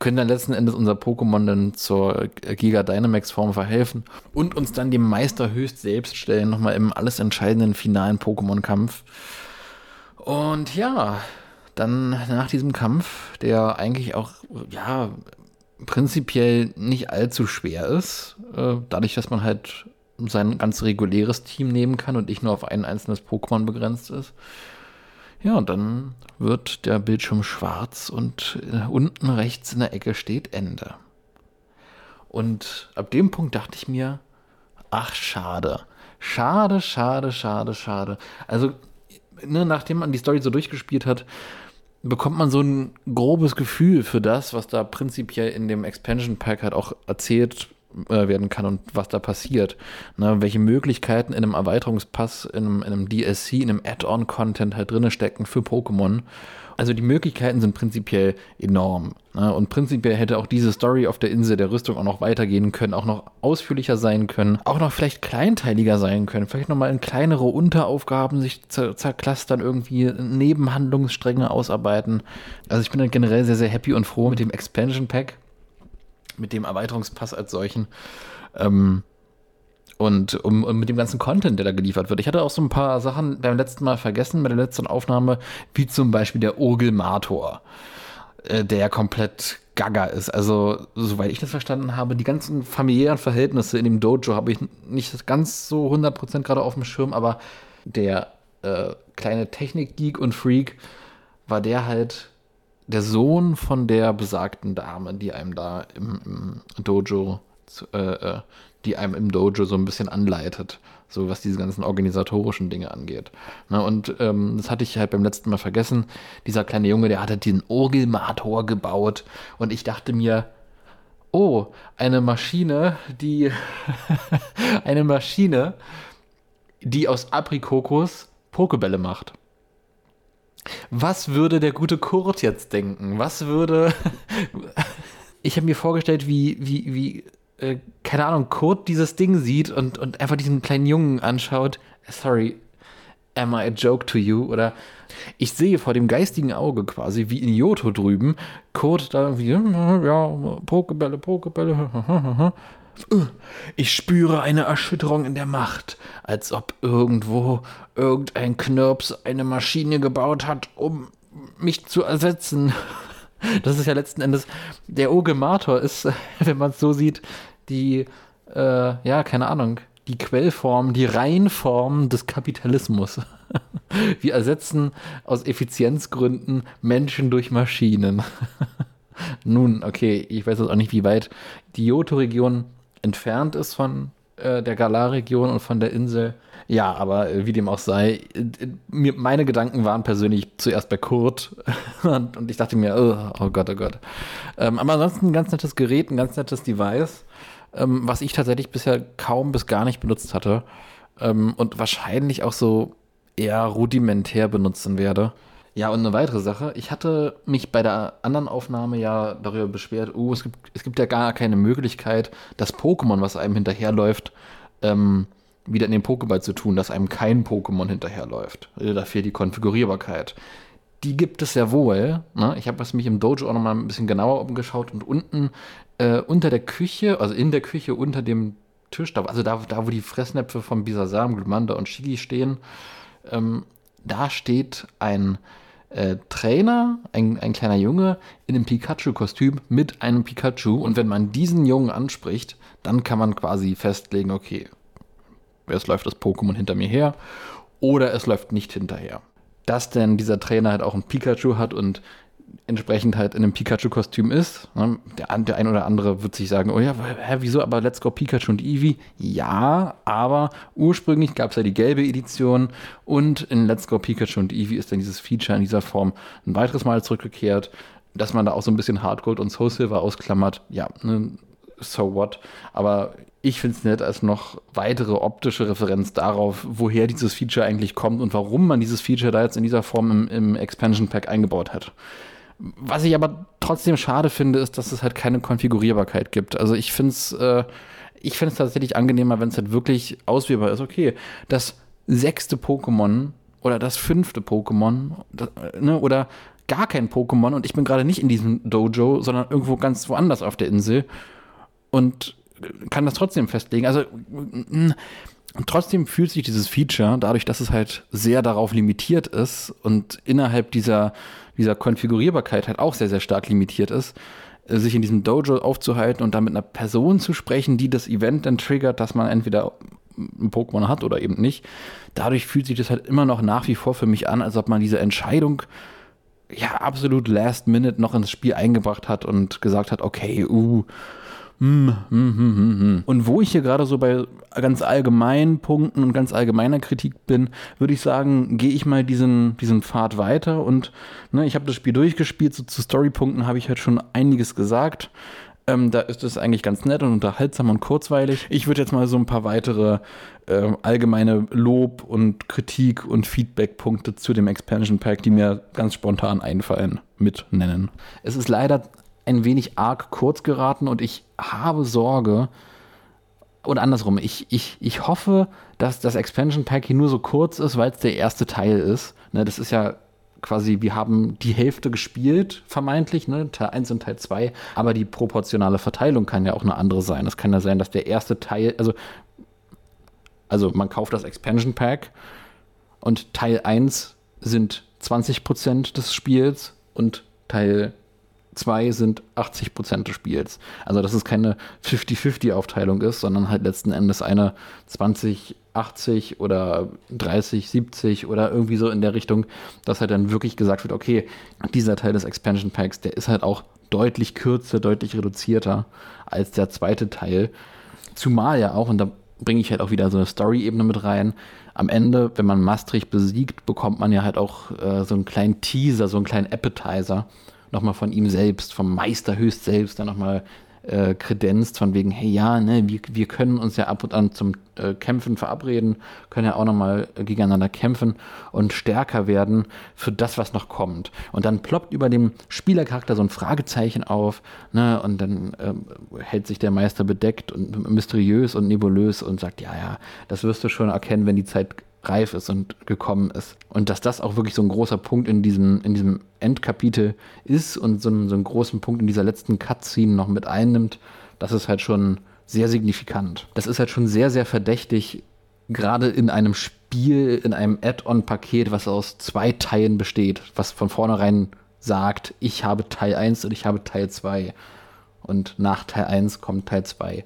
können dann letzten Endes unser Pokémon dann zur Giga Dynamax Form verhelfen und uns dann dem Meister höchst selbst stellen, nochmal im alles entscheidenden finalen Pokémon-Kampf. Und ja, dann nach diesem Kampf, der eigentlich auch, ja, prinzipiell nicht allzu schwer ist, äh, dadurch, dass man halt sein ganz reguläres Team nehmen kann und nicht nur auf ein einzelnes Pokémon begrenzt ist. Ja, und dann wird der Bildschirm schwarz und äh, unten rechts in der Ecke steht Ende. Und ab dem Punkt dachte ich mir, ach schade. Schade, schade, schade, schade. Also, ne, nachdem man die Story so durchgespielt hat, bekommt man so ein grobes Gefühl für das, was da prinzipiell in dem Expansion Pack halt auch erzählt äh, werden kann und was da passiert. Ne, welche Möglichkeiten in einem Erweiterungspass, in einem, in einem DLC, in einem Add-on-Content halt drin stecken für Pokémon. Also die Möglichkeiten sind prinzipiell enorm. Ne? Und prinzipiell hätte auch diese Story auf der Insel der Rüstung auch noch weitergehen können, auch noch ausführlicher sein können, auch noch vielleicht kleinteiliger sein können, vielleicht nochmal in kleinere Unteraufgaben sich zer zerklustern, irgendwie Nebenhandlungsstränge ausarbeiten. Also ich bin dann generell sehr, sehr happy und froh mit dem Expansion Pack, mit dem Erweiterungspass als solchen. Ähm, und um, um, mit dem ganzen Content, der da geliefert wird. Ich hatte auch so ein paar Sachen beim letzten Mal vergessen, bei der letzten Aufnahme, wie zum Beispiel der Urgelmator, äh, der komplett gaga ist. Also, soweit ich das verstanden habe, die ganzen familiären Verhältnisse in dem Dojo habe ich nicht ganz so 100% gerade auf dem Schirm, aber der äh, kleine Technik-Geek und Freak war der halt der Sohn von der besagten Dame, die einem da im, im Dojo äh, äh die einem im Dojo so ein bisschen anleitet, so was diese ganzen organisatorischen Dinge angeht. Ne, und ähm, das hatte ich halt beim letzten Mal vergessen. Dieser kleine Junge, der hatte diesen Orgelmator gebaut und ich dachte mir, oh, eine Maschine, die *laughs* eine Maschine, die aus Aprikokos Pokebälle macht. Was würde der gute Kurt jetzt denken? Was würde. *laughs* ich habe mir vorgestellt, wie, wie, wie äh, keine Ahnung, Kurt dieses Ding sieht und, und einfach diesen kleinen Jungen anschaut, sorry, am I a joke to you? Oder ich sehe vor dem geistigen Auge quasi, wie in Yoto drüben, Kurt da irgendwie, ja, Pokebälle, Pokebälle, ich spüre eine Erschütterung in der Macht, als ob irgendwo irgendein Knirps eine Maschine gebaut hat, um mich zu ersetzen. Das ist ja letzten Endes, der Ogemator ist, *laughs* wenn man es so sieht, die, äh, ja, keine Ahnung, die Quellform, die Reinform des Kapitalismus. *laughs* Wir ersetzen aus Effizienzgründen Menschen durch Maschinen. *laughs* Nun, okay, ich weiß jetzt auch nicht, wie weit die Johto-Region entfernt ist von äh, der Galar-Region und von der Insel. Ja, aber wie dem auch sei, äh, mir, meine Gedanken waren persönlich zuerst bei Kurt *laughs* und, und ich dachte mir, oh, oh Gott, oh Gott. Ähm, aber ansonsten ein ganz nettes Gerät, ein ganz nettes Device ähm, was ich tatsächlich bisher kaum bis gar nicht benutzt hatte ähm, und wahrscheinlich auch so eher rudimentär benutzen werde. Ja, und eine weitere Sache. Ich hatte mich bei der anderen Aufnahme ja darüber beschwert, oh, es gibt, es gibt ja gar keine Möglichkeit, das Pokémon, was einem hinterherläuft, ähm, wieder in den Pokéball zu tun, dass einem kein Pokémon hinterherläuft. Da fehlt die Konfigurierbarkeit. Die gibt es ja wohl. Ne? Ich habe mich im Dojo auch noch mal ein bisschen genauer umgeschaut und unten äh, unter der Küche, also in der Küche unter dem Tisch, da, also da, da wo die Fressnäpfe von Bisasam, Glumanda und Shigi stehen, ähm, da steht ein äh, Trainer, ein, ein kleiner Junge in einem Pikachu-Kostüm mit einem Pikachu. Und wenn man diesen Jungen anspricht, dann kann man quasi festlegen, okay, es läuft das Pokémon hinter mir her oder es läuft nicht hinterher. Dass denn dieser Trainer halt auch ein Pikachu hat und entsprechend halt in einem Pikachu-Kostüm ist. Ne? Der, der ein oder andere wird sich sagen, oh ja, hä, wieso, aber Let's Go Pikachu und Eevee? Ja, aber ursprünglich gab es ja die gelbe Edition und in Let's Go Pikachu und Eevee ist dann dieses Feature in dieser Form ein weiteres Mal zurückgekehrt, dass man da auch so ein bisschen Hardgold und Soul Silver ausklammert. Ja, ne, so what. Aber ich finde es nett als noch weitere optische Referenz darauf, woher dieses Feature eigentlich kommt und warum man dieses Feature da jetzt in dieser Form im, im Expansion Pack eingebaut hat. Was ich aber trotzdem schade finde, ist, dass es halt keine Konfigurierbarkeit gibt. Also ich finde es äh, ich finde es tatsächlich angenehmer, wenn es halt wirklich auswählbar ist. Okay, das sechste Pokémon oder das fünfte Pokémon das, ne, oder gar kein Pokémon und ich bin gerade nicht in diesem Dojo, sondern irgendwo ganz woanders auf der Insel und kann das trotzdem festlegen. Also mm, trotzdem fühlt sich dieses Feature, dadurch, dass es halt sehr darauf limitiert ist und innerhalb dieser, dieser Konfigurierbarkeit halt auch sehr, sehr stark limitiert ist, äh, sich in diesem Dojo aufzuhalten und da mit einer Person zu sprechen, die das Event dann triggert, dass man entweder ein Pokémon hat oder eben nicht. Dadurch fühlt sich das halt immer noch nach wie vor für mich an, als ob man diese Entscheidung ja absolut last minute noch ins Spiel eingebracht hat und gesagt hat, okay, uh, hm, hm, hm. Und wo ich hier gerade so bei ganz allgemeinen Punkten und ganz allgemeiner Kritik bin, würde ich sagen, gehe ich mal diesen, diesen Pfad weiter und ne, ich habe das Spiel durchgespielt, so zu Storypunkten habe ich halt schon einiges gesagt. Ähm, da ist es eigentlich ganz nett und unterhaltsam und kurzweilig. Ich würde jetzt mal so ein paar weitere äh, allgemeine Lob und Kritik und Feedback-Punkte zu dem Expansion Pack, die mir ganz spontan einfallen, mit nennen. Es ist leider ein wenig arg kurz geraten und ich habe Sorge, oder andersrum, ich, ich, ich hoffe, dass das Expansion Pack hier nur so kurz ist, weil es der erste Teil ist. Ne, das ist ja quasi, wir haben die Hälfte gespielt, vermeintlich, ne, Teil 1 und Teil 2, aber die proportionale Verteilung kann ja auch eine andere sein. Es kann ja sein, dass der erste Teil, also, also man kauft das Expansion Pack und Teil 1 sind 20% des Spiels und Teil 2 sind 80 Prozent des Spiels. Also, dass es keine 50-50-Aufteilung ist, sondern halt letzten Endes eine 20, 80 oder 30, 70 oder irgendwie so in der Richtung, dass halt dann wirklich gesagt wird, okay, dieser Teil des Expansion Packs, der ist halt auch deutlich kürzer, deutlich reduzierter als der zweite Teil. Zumal ja auch, und da bringe ich halt auch wieder so eine Story-Ebene mit rein, am Ende, wenn man Maastricht besiegt, bekommt man ja halt auch äh, so einen kleinen Teaser, so einen kleinen Appetizer nochmal von ihm selbst, vom Meister höchst selbst, dann nochmal äh, kredenzt, von wegen, hey ja, ne, wir, wir können uns ja ab und an zum äh, Kämpfen verabreden, können ja auch nochmal gegeneinander kämpfen und stärker werden für das, was noch kommt. Und dann ploppt über dem Spielercharakter so ein Fragezeichen auf, ne, und dann äh, hält sich der Meister bedeckt und mysteriös und nebulös und sagt, ja, ja, das wirst du schon erkennen, wenn die Zeit reif ist und gekommen ist. Und dass das auch wirklich so ein großer Punkt in diesem, in diesem Endkapitel ist und so einen, so einen großen Punkt in dieser letzten Cutscene noch mit einnimmt, das ist halt schon sehr signifikant. Das ist halt schon sehr, sehr verdächtig, gerade in einem Spiel, in einem Add-on-Paket, was aus zwei Teilen besteht, was von vornherein sagt, ich habe Teil 1 und ich habe Teil 2. Und nach Teil 1 kommt Teil 2.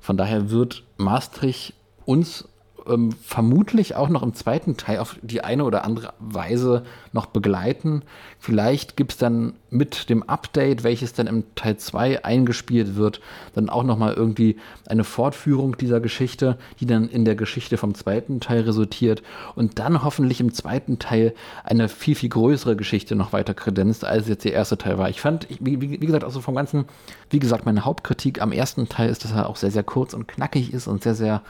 Von daher wird Maastricht uns ähm, vermutlich auch noch im zweiten Teil auf die eine oder andere Weise noch begleiten. Vielleicht gibt es dann mit dem Update, welches dann im Teil 2 eingespielt wird, dann auch nochmal irgendwie eine Fortführung dieser Geschichte, die dann in der Geschichte vom zweiten Teil resultiert und dann hoffentlich im zweiten Teil eine viel, viel größere Geschichte noch weiter kredenzt, als jetzt der erste Teil war. Ich fand, wie, wie, gesagt, also vom Ganzen, wie gesagt, meine Hauptkritik am ersten Teil ist, dass er auch sehr, sehr kurz und knackig ist und sehr, sehr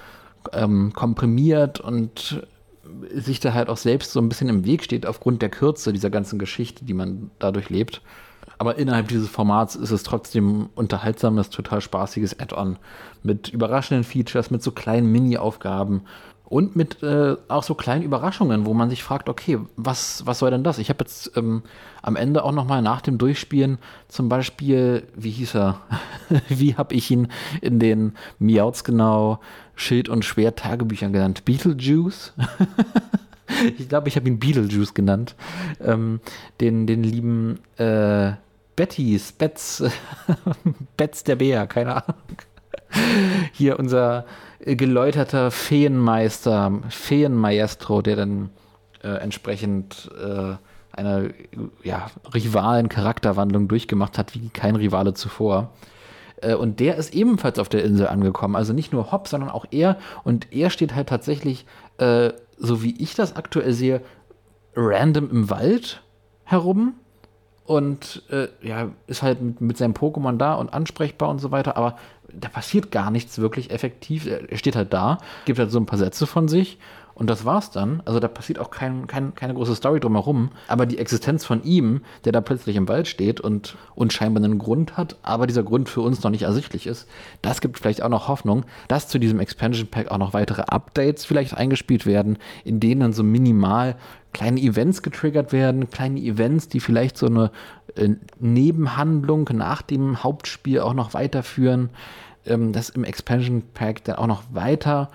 ähm, komprimiert und sich da halt auch selbst so ein bisschen im Weg steht aufgrund der Kürze dieser ganzen Geschichte, die man dadurch lebt. Aber innerhalb dieses Formats ist es trotzdem unterhaltsames, total spaßiges Add-on mit überraschenden Features, mit so kleinen Mini-Aufgaben und mit äh, auch so kleinen Überraschungen, wo man sich fragt, okay, was, was soll denn das? Ich habe jetzt ähm, am Ende auch nochmal nach dem Durchspielen zum Beispiel, wie hieß er? *laughs* wie habe ich ihn in den Miauts genau Schild- und Schwert-Tagebüchern genannt? Beetlejuice? *laughs* ich glaube, ich habe ihn Beetlejuice genannt. Ähm, den, den lieben äh, Bettys, Betz, *laughs* Betz der Bär, keine Ahnung. Hier unser geläuterter Feenmeister, Feenmaestro, der dann äh, entsprechend äh, eine ja, rivalen Charakterwandlung durchgemacht hat, wie kein Rivale zuvor. Äh, und der ist ebenfalls auf der Insel angekommen. Also nicht nur Hopp, sondern auch er. Und er steht halt tatsächlich, äh, so wie ich das aktuell sehe, random im Wald herum. Und äh, ja, ist halt mit, mit seinem Pokémon da und ansprechbar und so weiter. Aber da passiert gar nichts wirklich effektiv. Er steht halt da, gibt halt so ein paar Sätze von sich und das war's dann. Also da passiert auch kein, kein, keine große Story drumherum. Aber die Existenz von ihm, der da plötzlich im Wald steht und, und scheinbar einen Grund hat, aber dieser Grund für uns noch nicht ersichtlich ist, das gibt vielleicht auch noch Hoffnung, dass zu diesem Expansion Pack auch noch weitere Updates vielleicht eingespielt werden, in denen dann so minimal kleine Events getriggert werden, kleine Events, die vielleicht so eine äh, Nebenhandlung nach dem Hauptspiel auch noch weiterführen, ähm, dass im Expansion Pack dann auch noch weiter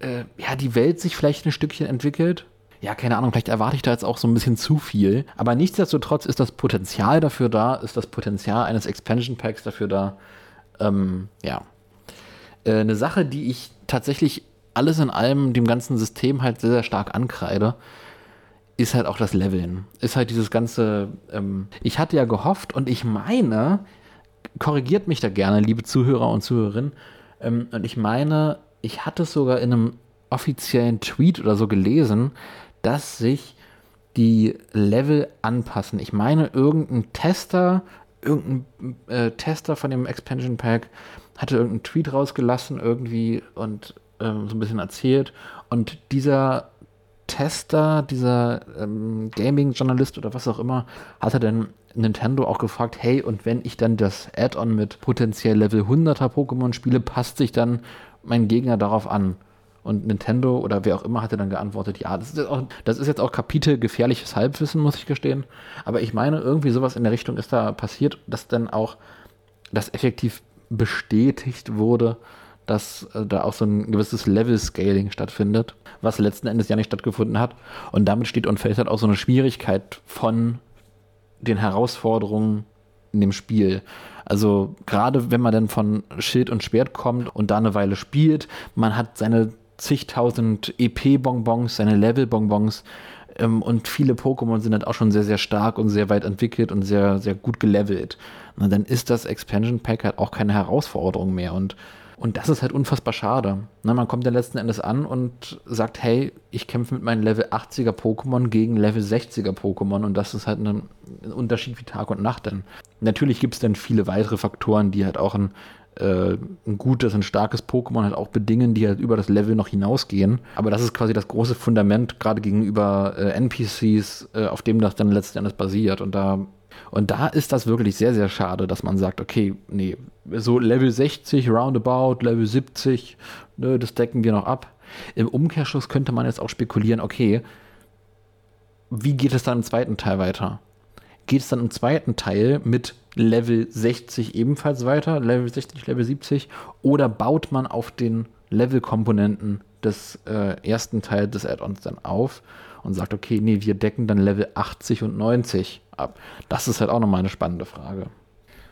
äh, ja, die Welt sich vielleicht ein Stückchen entwickelt. Ja, keine Ahnung, vielleicht erwarte ich da jetzt auch so ein bisschen zu viel. Aber nichtsdestotrotz ist das Potenzial dafür da, ist das Potenzial eines Expansion Packs dafür da. Ähm, ja. Äh, eine Sache, die ich tatsächlich alles in allem dem ganzen System halt sehr, sehr stark ankreide, ist halt auch das Leveln. Ist halt dieses ganze, ähm, ich hatte ja gehofft und ich meine, korrigiert mich da gerne, liebe Zuhörer und Zuhörerinnen, ähm, und ich meine, ich hatte es sogar in einem offiziellen Tweet oder so gelesen, dass sich die Level anpassen. Ich meine, irgendein Tester, irgendein äh, Tester von dem Expansion Pack hatte irgendeinen Tweet rausgelassen irgendwie und ähm, so ein bisschen erzählt. Und dieser Tester, dieser ähm, Gaming-Journalist oder was auch immer, hatte dann Nintendo auch gefragt, hey, und wenn ich dann das Add-on mit potenziell Level 100er Pokémon spiele, passt sich dann mein Gegner darauf an? Und Nintendo oder wer auch immer hatte dann geantwortet, ja, das ist jetzt auch, das ist jetzt auch Kapitel gefährliches Halbwissen, muss ich gestehen. Aber ich meine, irgendwie sowas in der Richtung ist da passiert, dass dann auch das effektiv bestätigt wurde, dass äh, da auch so ein gewisses Level-Scaling stattfindet, was letzten Endes ja nicht stattgefunden hat. Und damit steht und fällt halt auch so eine Schwierigkeit von den Herausforderungen in dem Spiel. Also gerade wenn man dann von Schild und Schwert kommt und da eine Weile spielt, man hat seine zigtausend EP-Bonbons, seine Level-Bonbons ähm, und viele Pokémon sind halt auch schon sehr, sehr stark und sehr weit entwickelt und sehr, sehr gut gelevelt. Und dann ist das Expansion Pack halt auch keine Herausforderung mehr und und das ist halt unfassbar schade. Ne, man kommt ja letzten Endes an und sagt, hey, ich kämpfe mit meinen Level 80er Pokémon gegen Level 60er Pokémon und das ist halt ein, ein Unterschied wie Tag und Nacht. Denn natürlich gibt es dann viele weitere Faktoren, die halt auch ein, äh, ein gutes, ein starkes Pokémon halt auch bedingen, die halt über das Level noch hinausgehen. Aber das ist quasi das große Fundament, gerade gegenüber äh, NPCs, äh, auf dem das dann letzten Endes basiert. Und da und da ist das wirklich sehr, sehr schade, dass man sagt, okay, nee, so Level 60, roundabout, Level 70, ne, das decken wir noch ab. Im Umkehrschluss könnte man jetzt auch spekulieren, okay, wie geht es dann im zweiten Teil weiter? Geht es dann im zweiten Teil mit Level 60 ebenfalls weiter, Level 60, Level 70, oder baut man auf den Level-Komponenten des äh, ersten Teils des Add-ons dann auf und sagt, okay, nee, wir decken dann Level 80 und 90 ab? Das ist halt auch nochmal eine spannende Frage.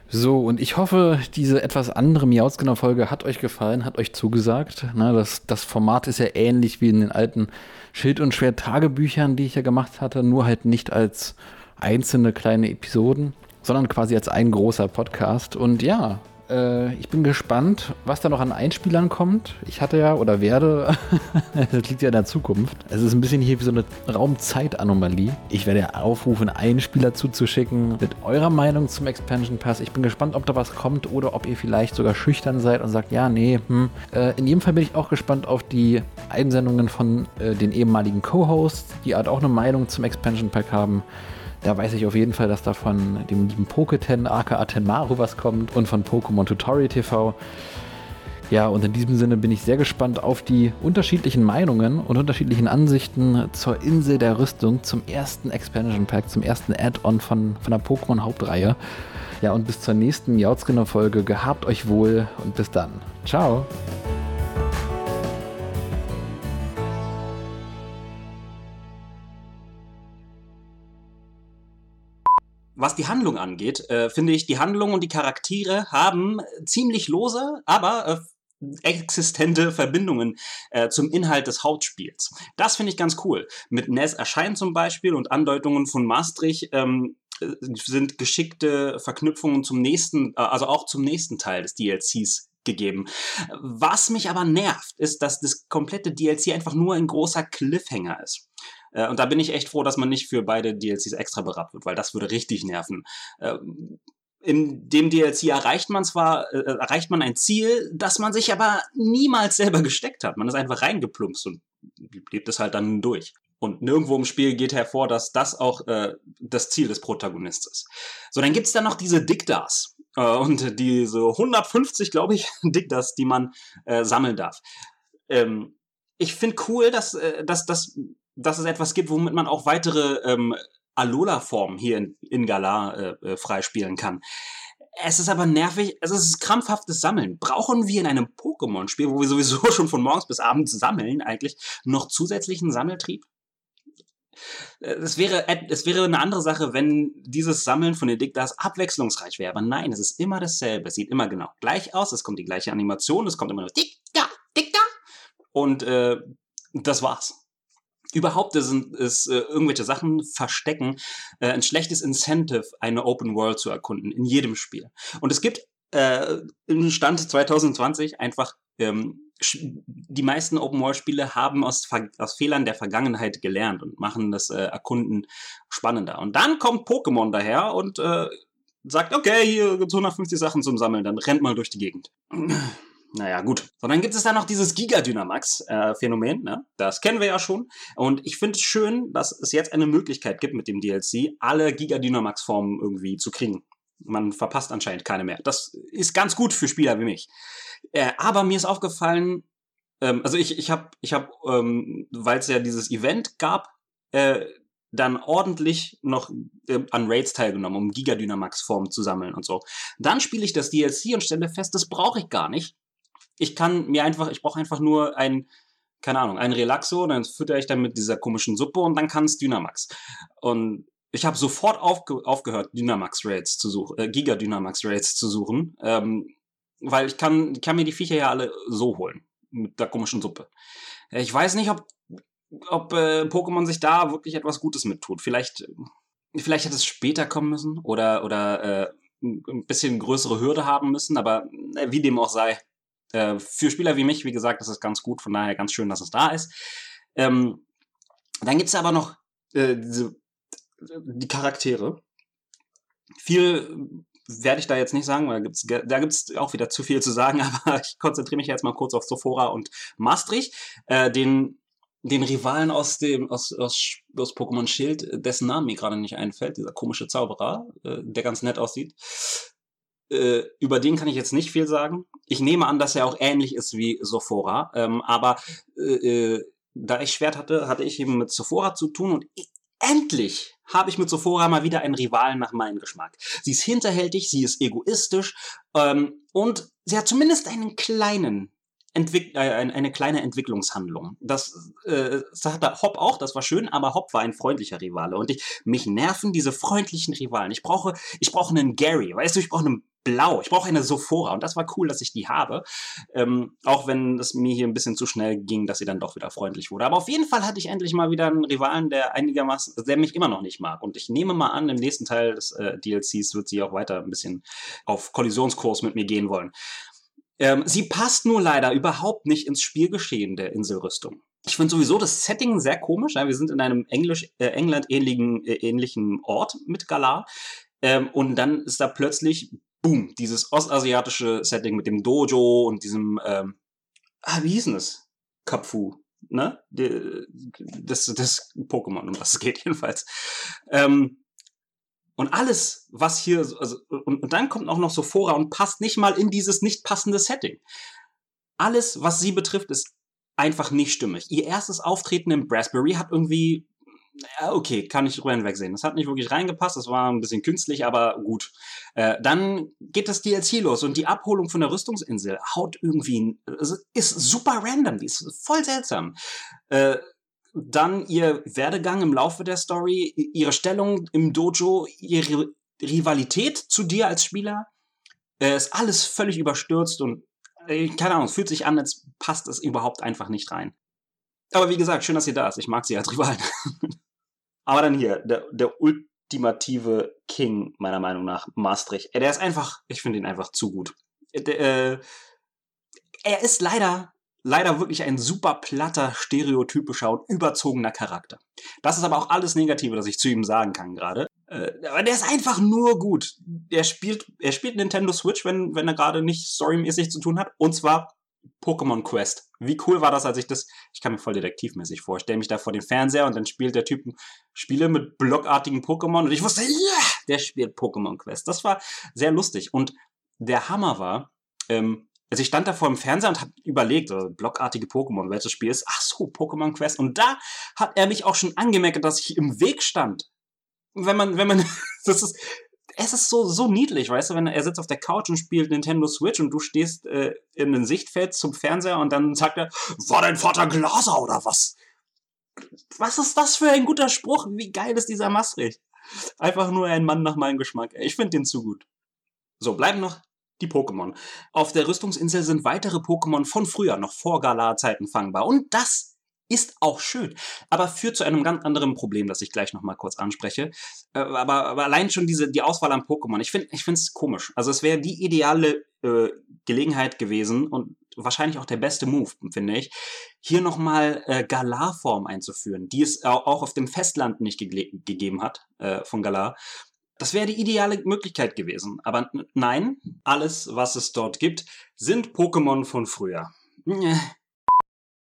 So, und ich hoffe, diese etwas andere Miauzgenau-Folge hat euch gefallen, hat euch zugesagt. Na, das, das Format ist ja ähnlich wie in den alten Schild- und Schwert-Tagebüchern, die ich ja gemacht hatte, nur halt nicht als einzelne kleine Episoden, sondern quasi als ein großer Podcast. Und ja, äh, ich bin gespannt, was da noch an Einspielern kommt. Ich hatte ja oder werde, *laughs* das liegt ja in der Zukunft. Es ist ein bisschen hier wie so eine Raumzeitanomalie. Ich werde aufrufen, Einspieler zuzuschicken mit eurer Meinung zum Expansion Pass. Ich bin gespannt, ob da was kommt oder ob ihr vielleicht sogar schüchtern seid und sagt, ja, nee, hm. Äh, in jedem Fall bin ich auch gespannt auf die Einsendungen von äh, den ehemaligen Co-Hosts, die halt auch eine Meinung zum Expansion Pack haben. Da weiß ich auf jeden Fall, dass da von dem lieben Poketen, aka Tenmaru, was kommt und von Pokémon Tutorial TV. Ja, und in diesem Sinne bin ich sehr gespannt auf die unterschiedlichen Meinungen und unterschiedlichen Ansichten zur Insel der Rüstung, zum ersten Expansion Pack, zum ersten Add-on von, von der Pokémon-Hauptreihe. Ja, und bis zur nächsten Jautzkinner-Folge. Gehabt euch wohl und bis dann. Ciao. Was die Handlung angeht, äh, finde ich, die Handlung und die Charaktere haben ziemlich lose, aber äh, existente Verbindungen äh, zum Inhalt des Hauptspiels. Das finde ich ganz cool. Mit Ness erscheint zum Beispiel und Andeutungen von Maastricht ähm, äh, sind geschickte Verknüpfungen zum nächsten, äh, also auch zum nächsten Teil des DLCs gegeben. Was mich aber nervt, ist, dass das komplette DLC einfach nur ein großer Cliffhanger ist. Äh, und da bin ich echt froh, dass man nicht für beide DLCs extra berappt wird, weil das würde richtig nerven. Ähm, in dem DLC erreicht man zwar, äh, erreicht man ein Ziel, das man sich aber niemals selber gesteckt hat. Man ist einfach reingeplumpst und lebt es halt dann durch. Und nirgendwo im Spiel geht hervor, dass das auch äh, das Ziel des Protagonisten ist. So, dann gibt's da noch diese Diktas. Äh, und diese 150, glaube ich, *laughs* Diktas, die man äh, sammeln darf. Ähm, ich finde cool, dass, äh, dass, dass, dass es etwas gibt, womit man auch weitere ähm, Alola-Formen hier in, in Galar äh, äh, freispielen kann. Es ist aber nervig, es ist krampfhaftes Sammeln. Brauchen wir in einem Pokémon-Spiel, wo wir sowieso *laughs* schon von morgens bis abends sammeln, eigentlich noch zusätzlichen Sammeltrieb? Äh, es wäre, es wäre eine andere Sache, wenn dieses Sammeln von den Diktas abwechslungsreich wäre. Aber nein, es ist immer dasselbe. Es sieht immer genau gleich aus. Es kommt die gleiche Animation. Es kommt immer nur Dikta, Dikta. Und äh, das war's überhaupt sind es äh, irgendwelche Sachen verstecken, äh, ein schlechtes Incentive, eine Open World zu erkunden in jedem Spiel. Und es gibt äh, im Stand 2020 einfach ähm, die meisten Open World Spiele haben aus, aus Fehlern der Vergangenheit gelernt und machen das äh, Erkunden spannender. Und dann kommt Pokémon daher und äh, sagt, okay, hier gibt's 150 Sachen zum Sammeln, dann rennt mal durch die Gegend. Naja, gut. So, dann gibt es da noch dieses Giga-Dynamax-Phänomen. Äh, ne? Das kennen wir ja schon. Und ich finde es schön, dass es jetzt eine Möglichkeit gibt mit dem DLC, alle Giga-Dynamax-Formen irgendwie zu kriegen. Man verpasst anscheinend keine mehr. Das ist ganz gut für Spieler wie mich. Äh, aber mir ist aufgefallen, ähm, also ich, ich habe, ich hab, ähm, weil es ja dieses Event gab, äh, dann ordentlich noch äh, an Raids teilgenommen, um Giga-Dynamax-Formen zu sammeln und so. Dann spiele ich das DLC und stelle fest, das brauche ich gar nicht ich kann mir einfach, ich brauche einfach nur ein, keine Ahnung, ein Relaxo, dann fütter ich dann mit dieser komischen Suppe und dann kann es Dynamax. Und ich habe sofort aufge aufgehört, Dynamax Raids zu suchen, äh, Giga Dynamax Raids zu suchen, ähm, weil ich kann, kann mir die Viecher ja alle so holen mit der komischen Suppe. Ich weiß nicht, ob ob äh, Pokémon sich da wirklich etwas Gutes mit tut. Vielleicht, vielleicht hätte es später kommen müssen oder oder äh, ein bisschen größere Hürde haben müssen, aber äh, wie dem auch sei, äh, für Spieler wie mich, wie gesagt, ist ganz gut, von daher ganz schön, dass es da ist. Ähm, dann gibt es aber noch äh, diese, die Charaktere. Viel werde ich da jetzt nicht sagen, weil gibt's, da gibt es auch wieder zu viel zu sagen, *laughs* aber ich konzentriere mich jetzt mal kurz auf Sophora und Maastricht, äh, den, den Rivalen aus dem aus, aus, aus Pokémon Schild, dessen Name mir gerade nicht einfällt, dieser komische Zauberer, äh, der ganz nett aussieht. Äh, über den kann ich jetzt nicht viel sagen. Ich nehme an, dass er auch ähnlich ist wie Sophora. Ähm, aber äh, äh, da ich Schwert hatte, hatte ich eben mit Sophora zu tun und ich, endlich habe ich mit Sophora mal wieder einen Rivalen nach meinem Geschmack. Sie ist hinterhältig, sie ist egoistisch ähm, und sie hat zumindest einen kleinen Entwick äh, eine kleine Entwicklungshandlung. Das, äh, das hatte Hop auch, das war schön, aber Hop war ein freundlicher Rivale. Und ich, mich nerven diese freundlichen Rivalen. Ich brauche, ich brauche einen Gary, weißt du, ich brauche einen blau. Ich brauche eine Sophora und das war cool, dass ich die habe. Ähm, auch wenn es mir hier ein bisschen zu schnell ging, dass sie dann doch wieder freundlich wurde. Aber auf jeden Fall hatte ich endlich mal wieder einen Rivalen, der einigermaßen, der mich immer noch nicht mag. Und ich nehme mal an, im nächsten Teil des äh, DLCs wird sie auch weiter ein bisschen auf Kollisionskurs mit mir gehen wollen. Ähm, sie passt nur leider überhaupt nicht ins Spielgeschehen der Inselrüstung. Ich finde sowieso das Setting sehr komisch. Ja? Wir sind in einem äh, England ähnlichen, äh, ähnlichen Ort mit Galar. Ähm, und dann ist da plötzlich boom, dieses ostasiatische Setting mit dem Dojo und diesem, ähm, ah, wie hieß denn das? Kapfu, ne? Das, das Pokémon, um das es geht *laughs* jedenfalls. Ähm, und alles, was hier, also, und, und dann kommt auch noch Sophora und passt nicht mal in dieses nicht passende Setting. Alles, was sie betrifft, ist einfach nicht stimmig. Ihr erstes Auftreten im Raspberry hat irgendwie okay, kann ich drüber hinwegsehen. Das hat nicht wirklich reingepasst, das war ein bisschen künstlich, aber gut. Äh, dann geht das DLC los und die Abholung von der Rüstungsinsel haut irgendwie, also ist super random, die ist voll seltsam. Äh, dann ihr Werdegang im Laufe der Story, ihre Stellung im Dojo, ihre Rivalität zu dir als Spieler, äh, ist alles völlig überstürzt und äh, keine Ahnung, fühlt sich an, als passt es überhaupt einfach nicht rein. Aber wie gesagt, schön, dass ihr da ist. Ich mag sie als Rivalen. *laughs* Aber dann hier, der, der ultimative King, meiner Meinung nach, Maastricht. Der ist einfach, ich finde ihn einfach zu gut. Der, äh, er ist leider, leider wirklich ein super platter, stereotypischer und überzogener Charakter. Das ist aber auch alles Negative, das ich zu ihm sagen kann gerade. Äh, aber der ist einfach nur gut. Der spielt, er spielt Nintendo Switch, wenn, wenn er gerade nicht storymäßig zu tun hat. Und zwar Pokémon Quest. Wie cool war das, als ich das, ich kann mir voll detektivmäßig vorstellen, mich da vor den Fernseher und dann spielt der Typ Spiele mit blockartigen Pokémon und ich wusste, ja, yeah, der spielt Pokémon Quest. Das war sehr lustig. Und der Hammer war, ähm, also ich stand da vor dem Fernseher und habe überlegt, also blockartige Pokémon, welches Spiel ist. Ach so, Pokémon Quest. Und da hat er mich auch schon angemerkt, dass ich im Weg stand. Wenn man, wenn man, *laughs* das ist, es ist so, so niedlich, weißt du, wenn er sitzt auf der Couch und spielt Nintendo Switch und du stehst äh, in den Sichtfeld zum Fernseher und dann sagt er, war dein Vater Glaser oder was? Was ist das für ein guter Spruch? Wie geil ist dieser Maastricht? Einfach nur ein Mann nach meinem Geschmack. Ich finde den zu gut. So, bleiben noch die Pokémon. Auf der Rüstungsinsel sind weitere Pokémon von früher, noch vor Galar-Zeiten fangbar. Und das ist auch schön, aber führt zu einem ganz anderen Problem, das ich gleich nochmal kurz anspreche. Äh, aber, aber, allein schon diese, die Auswahl an Pokémon, ich finde es komisch. Also es wäre die ideale äh, Gelegenheit gewesen und wahrscheinlich auch der beste Move, finde ich, hier nochmal äh, Galar-Form einzuführen, die es auch auf dem Festland nicht ge gegeben hat äh, von Galar. Das wäre die ideale Möglichkeit gewesen. Aber nein, alles, was es dort gibt, sind Pokémon von früher.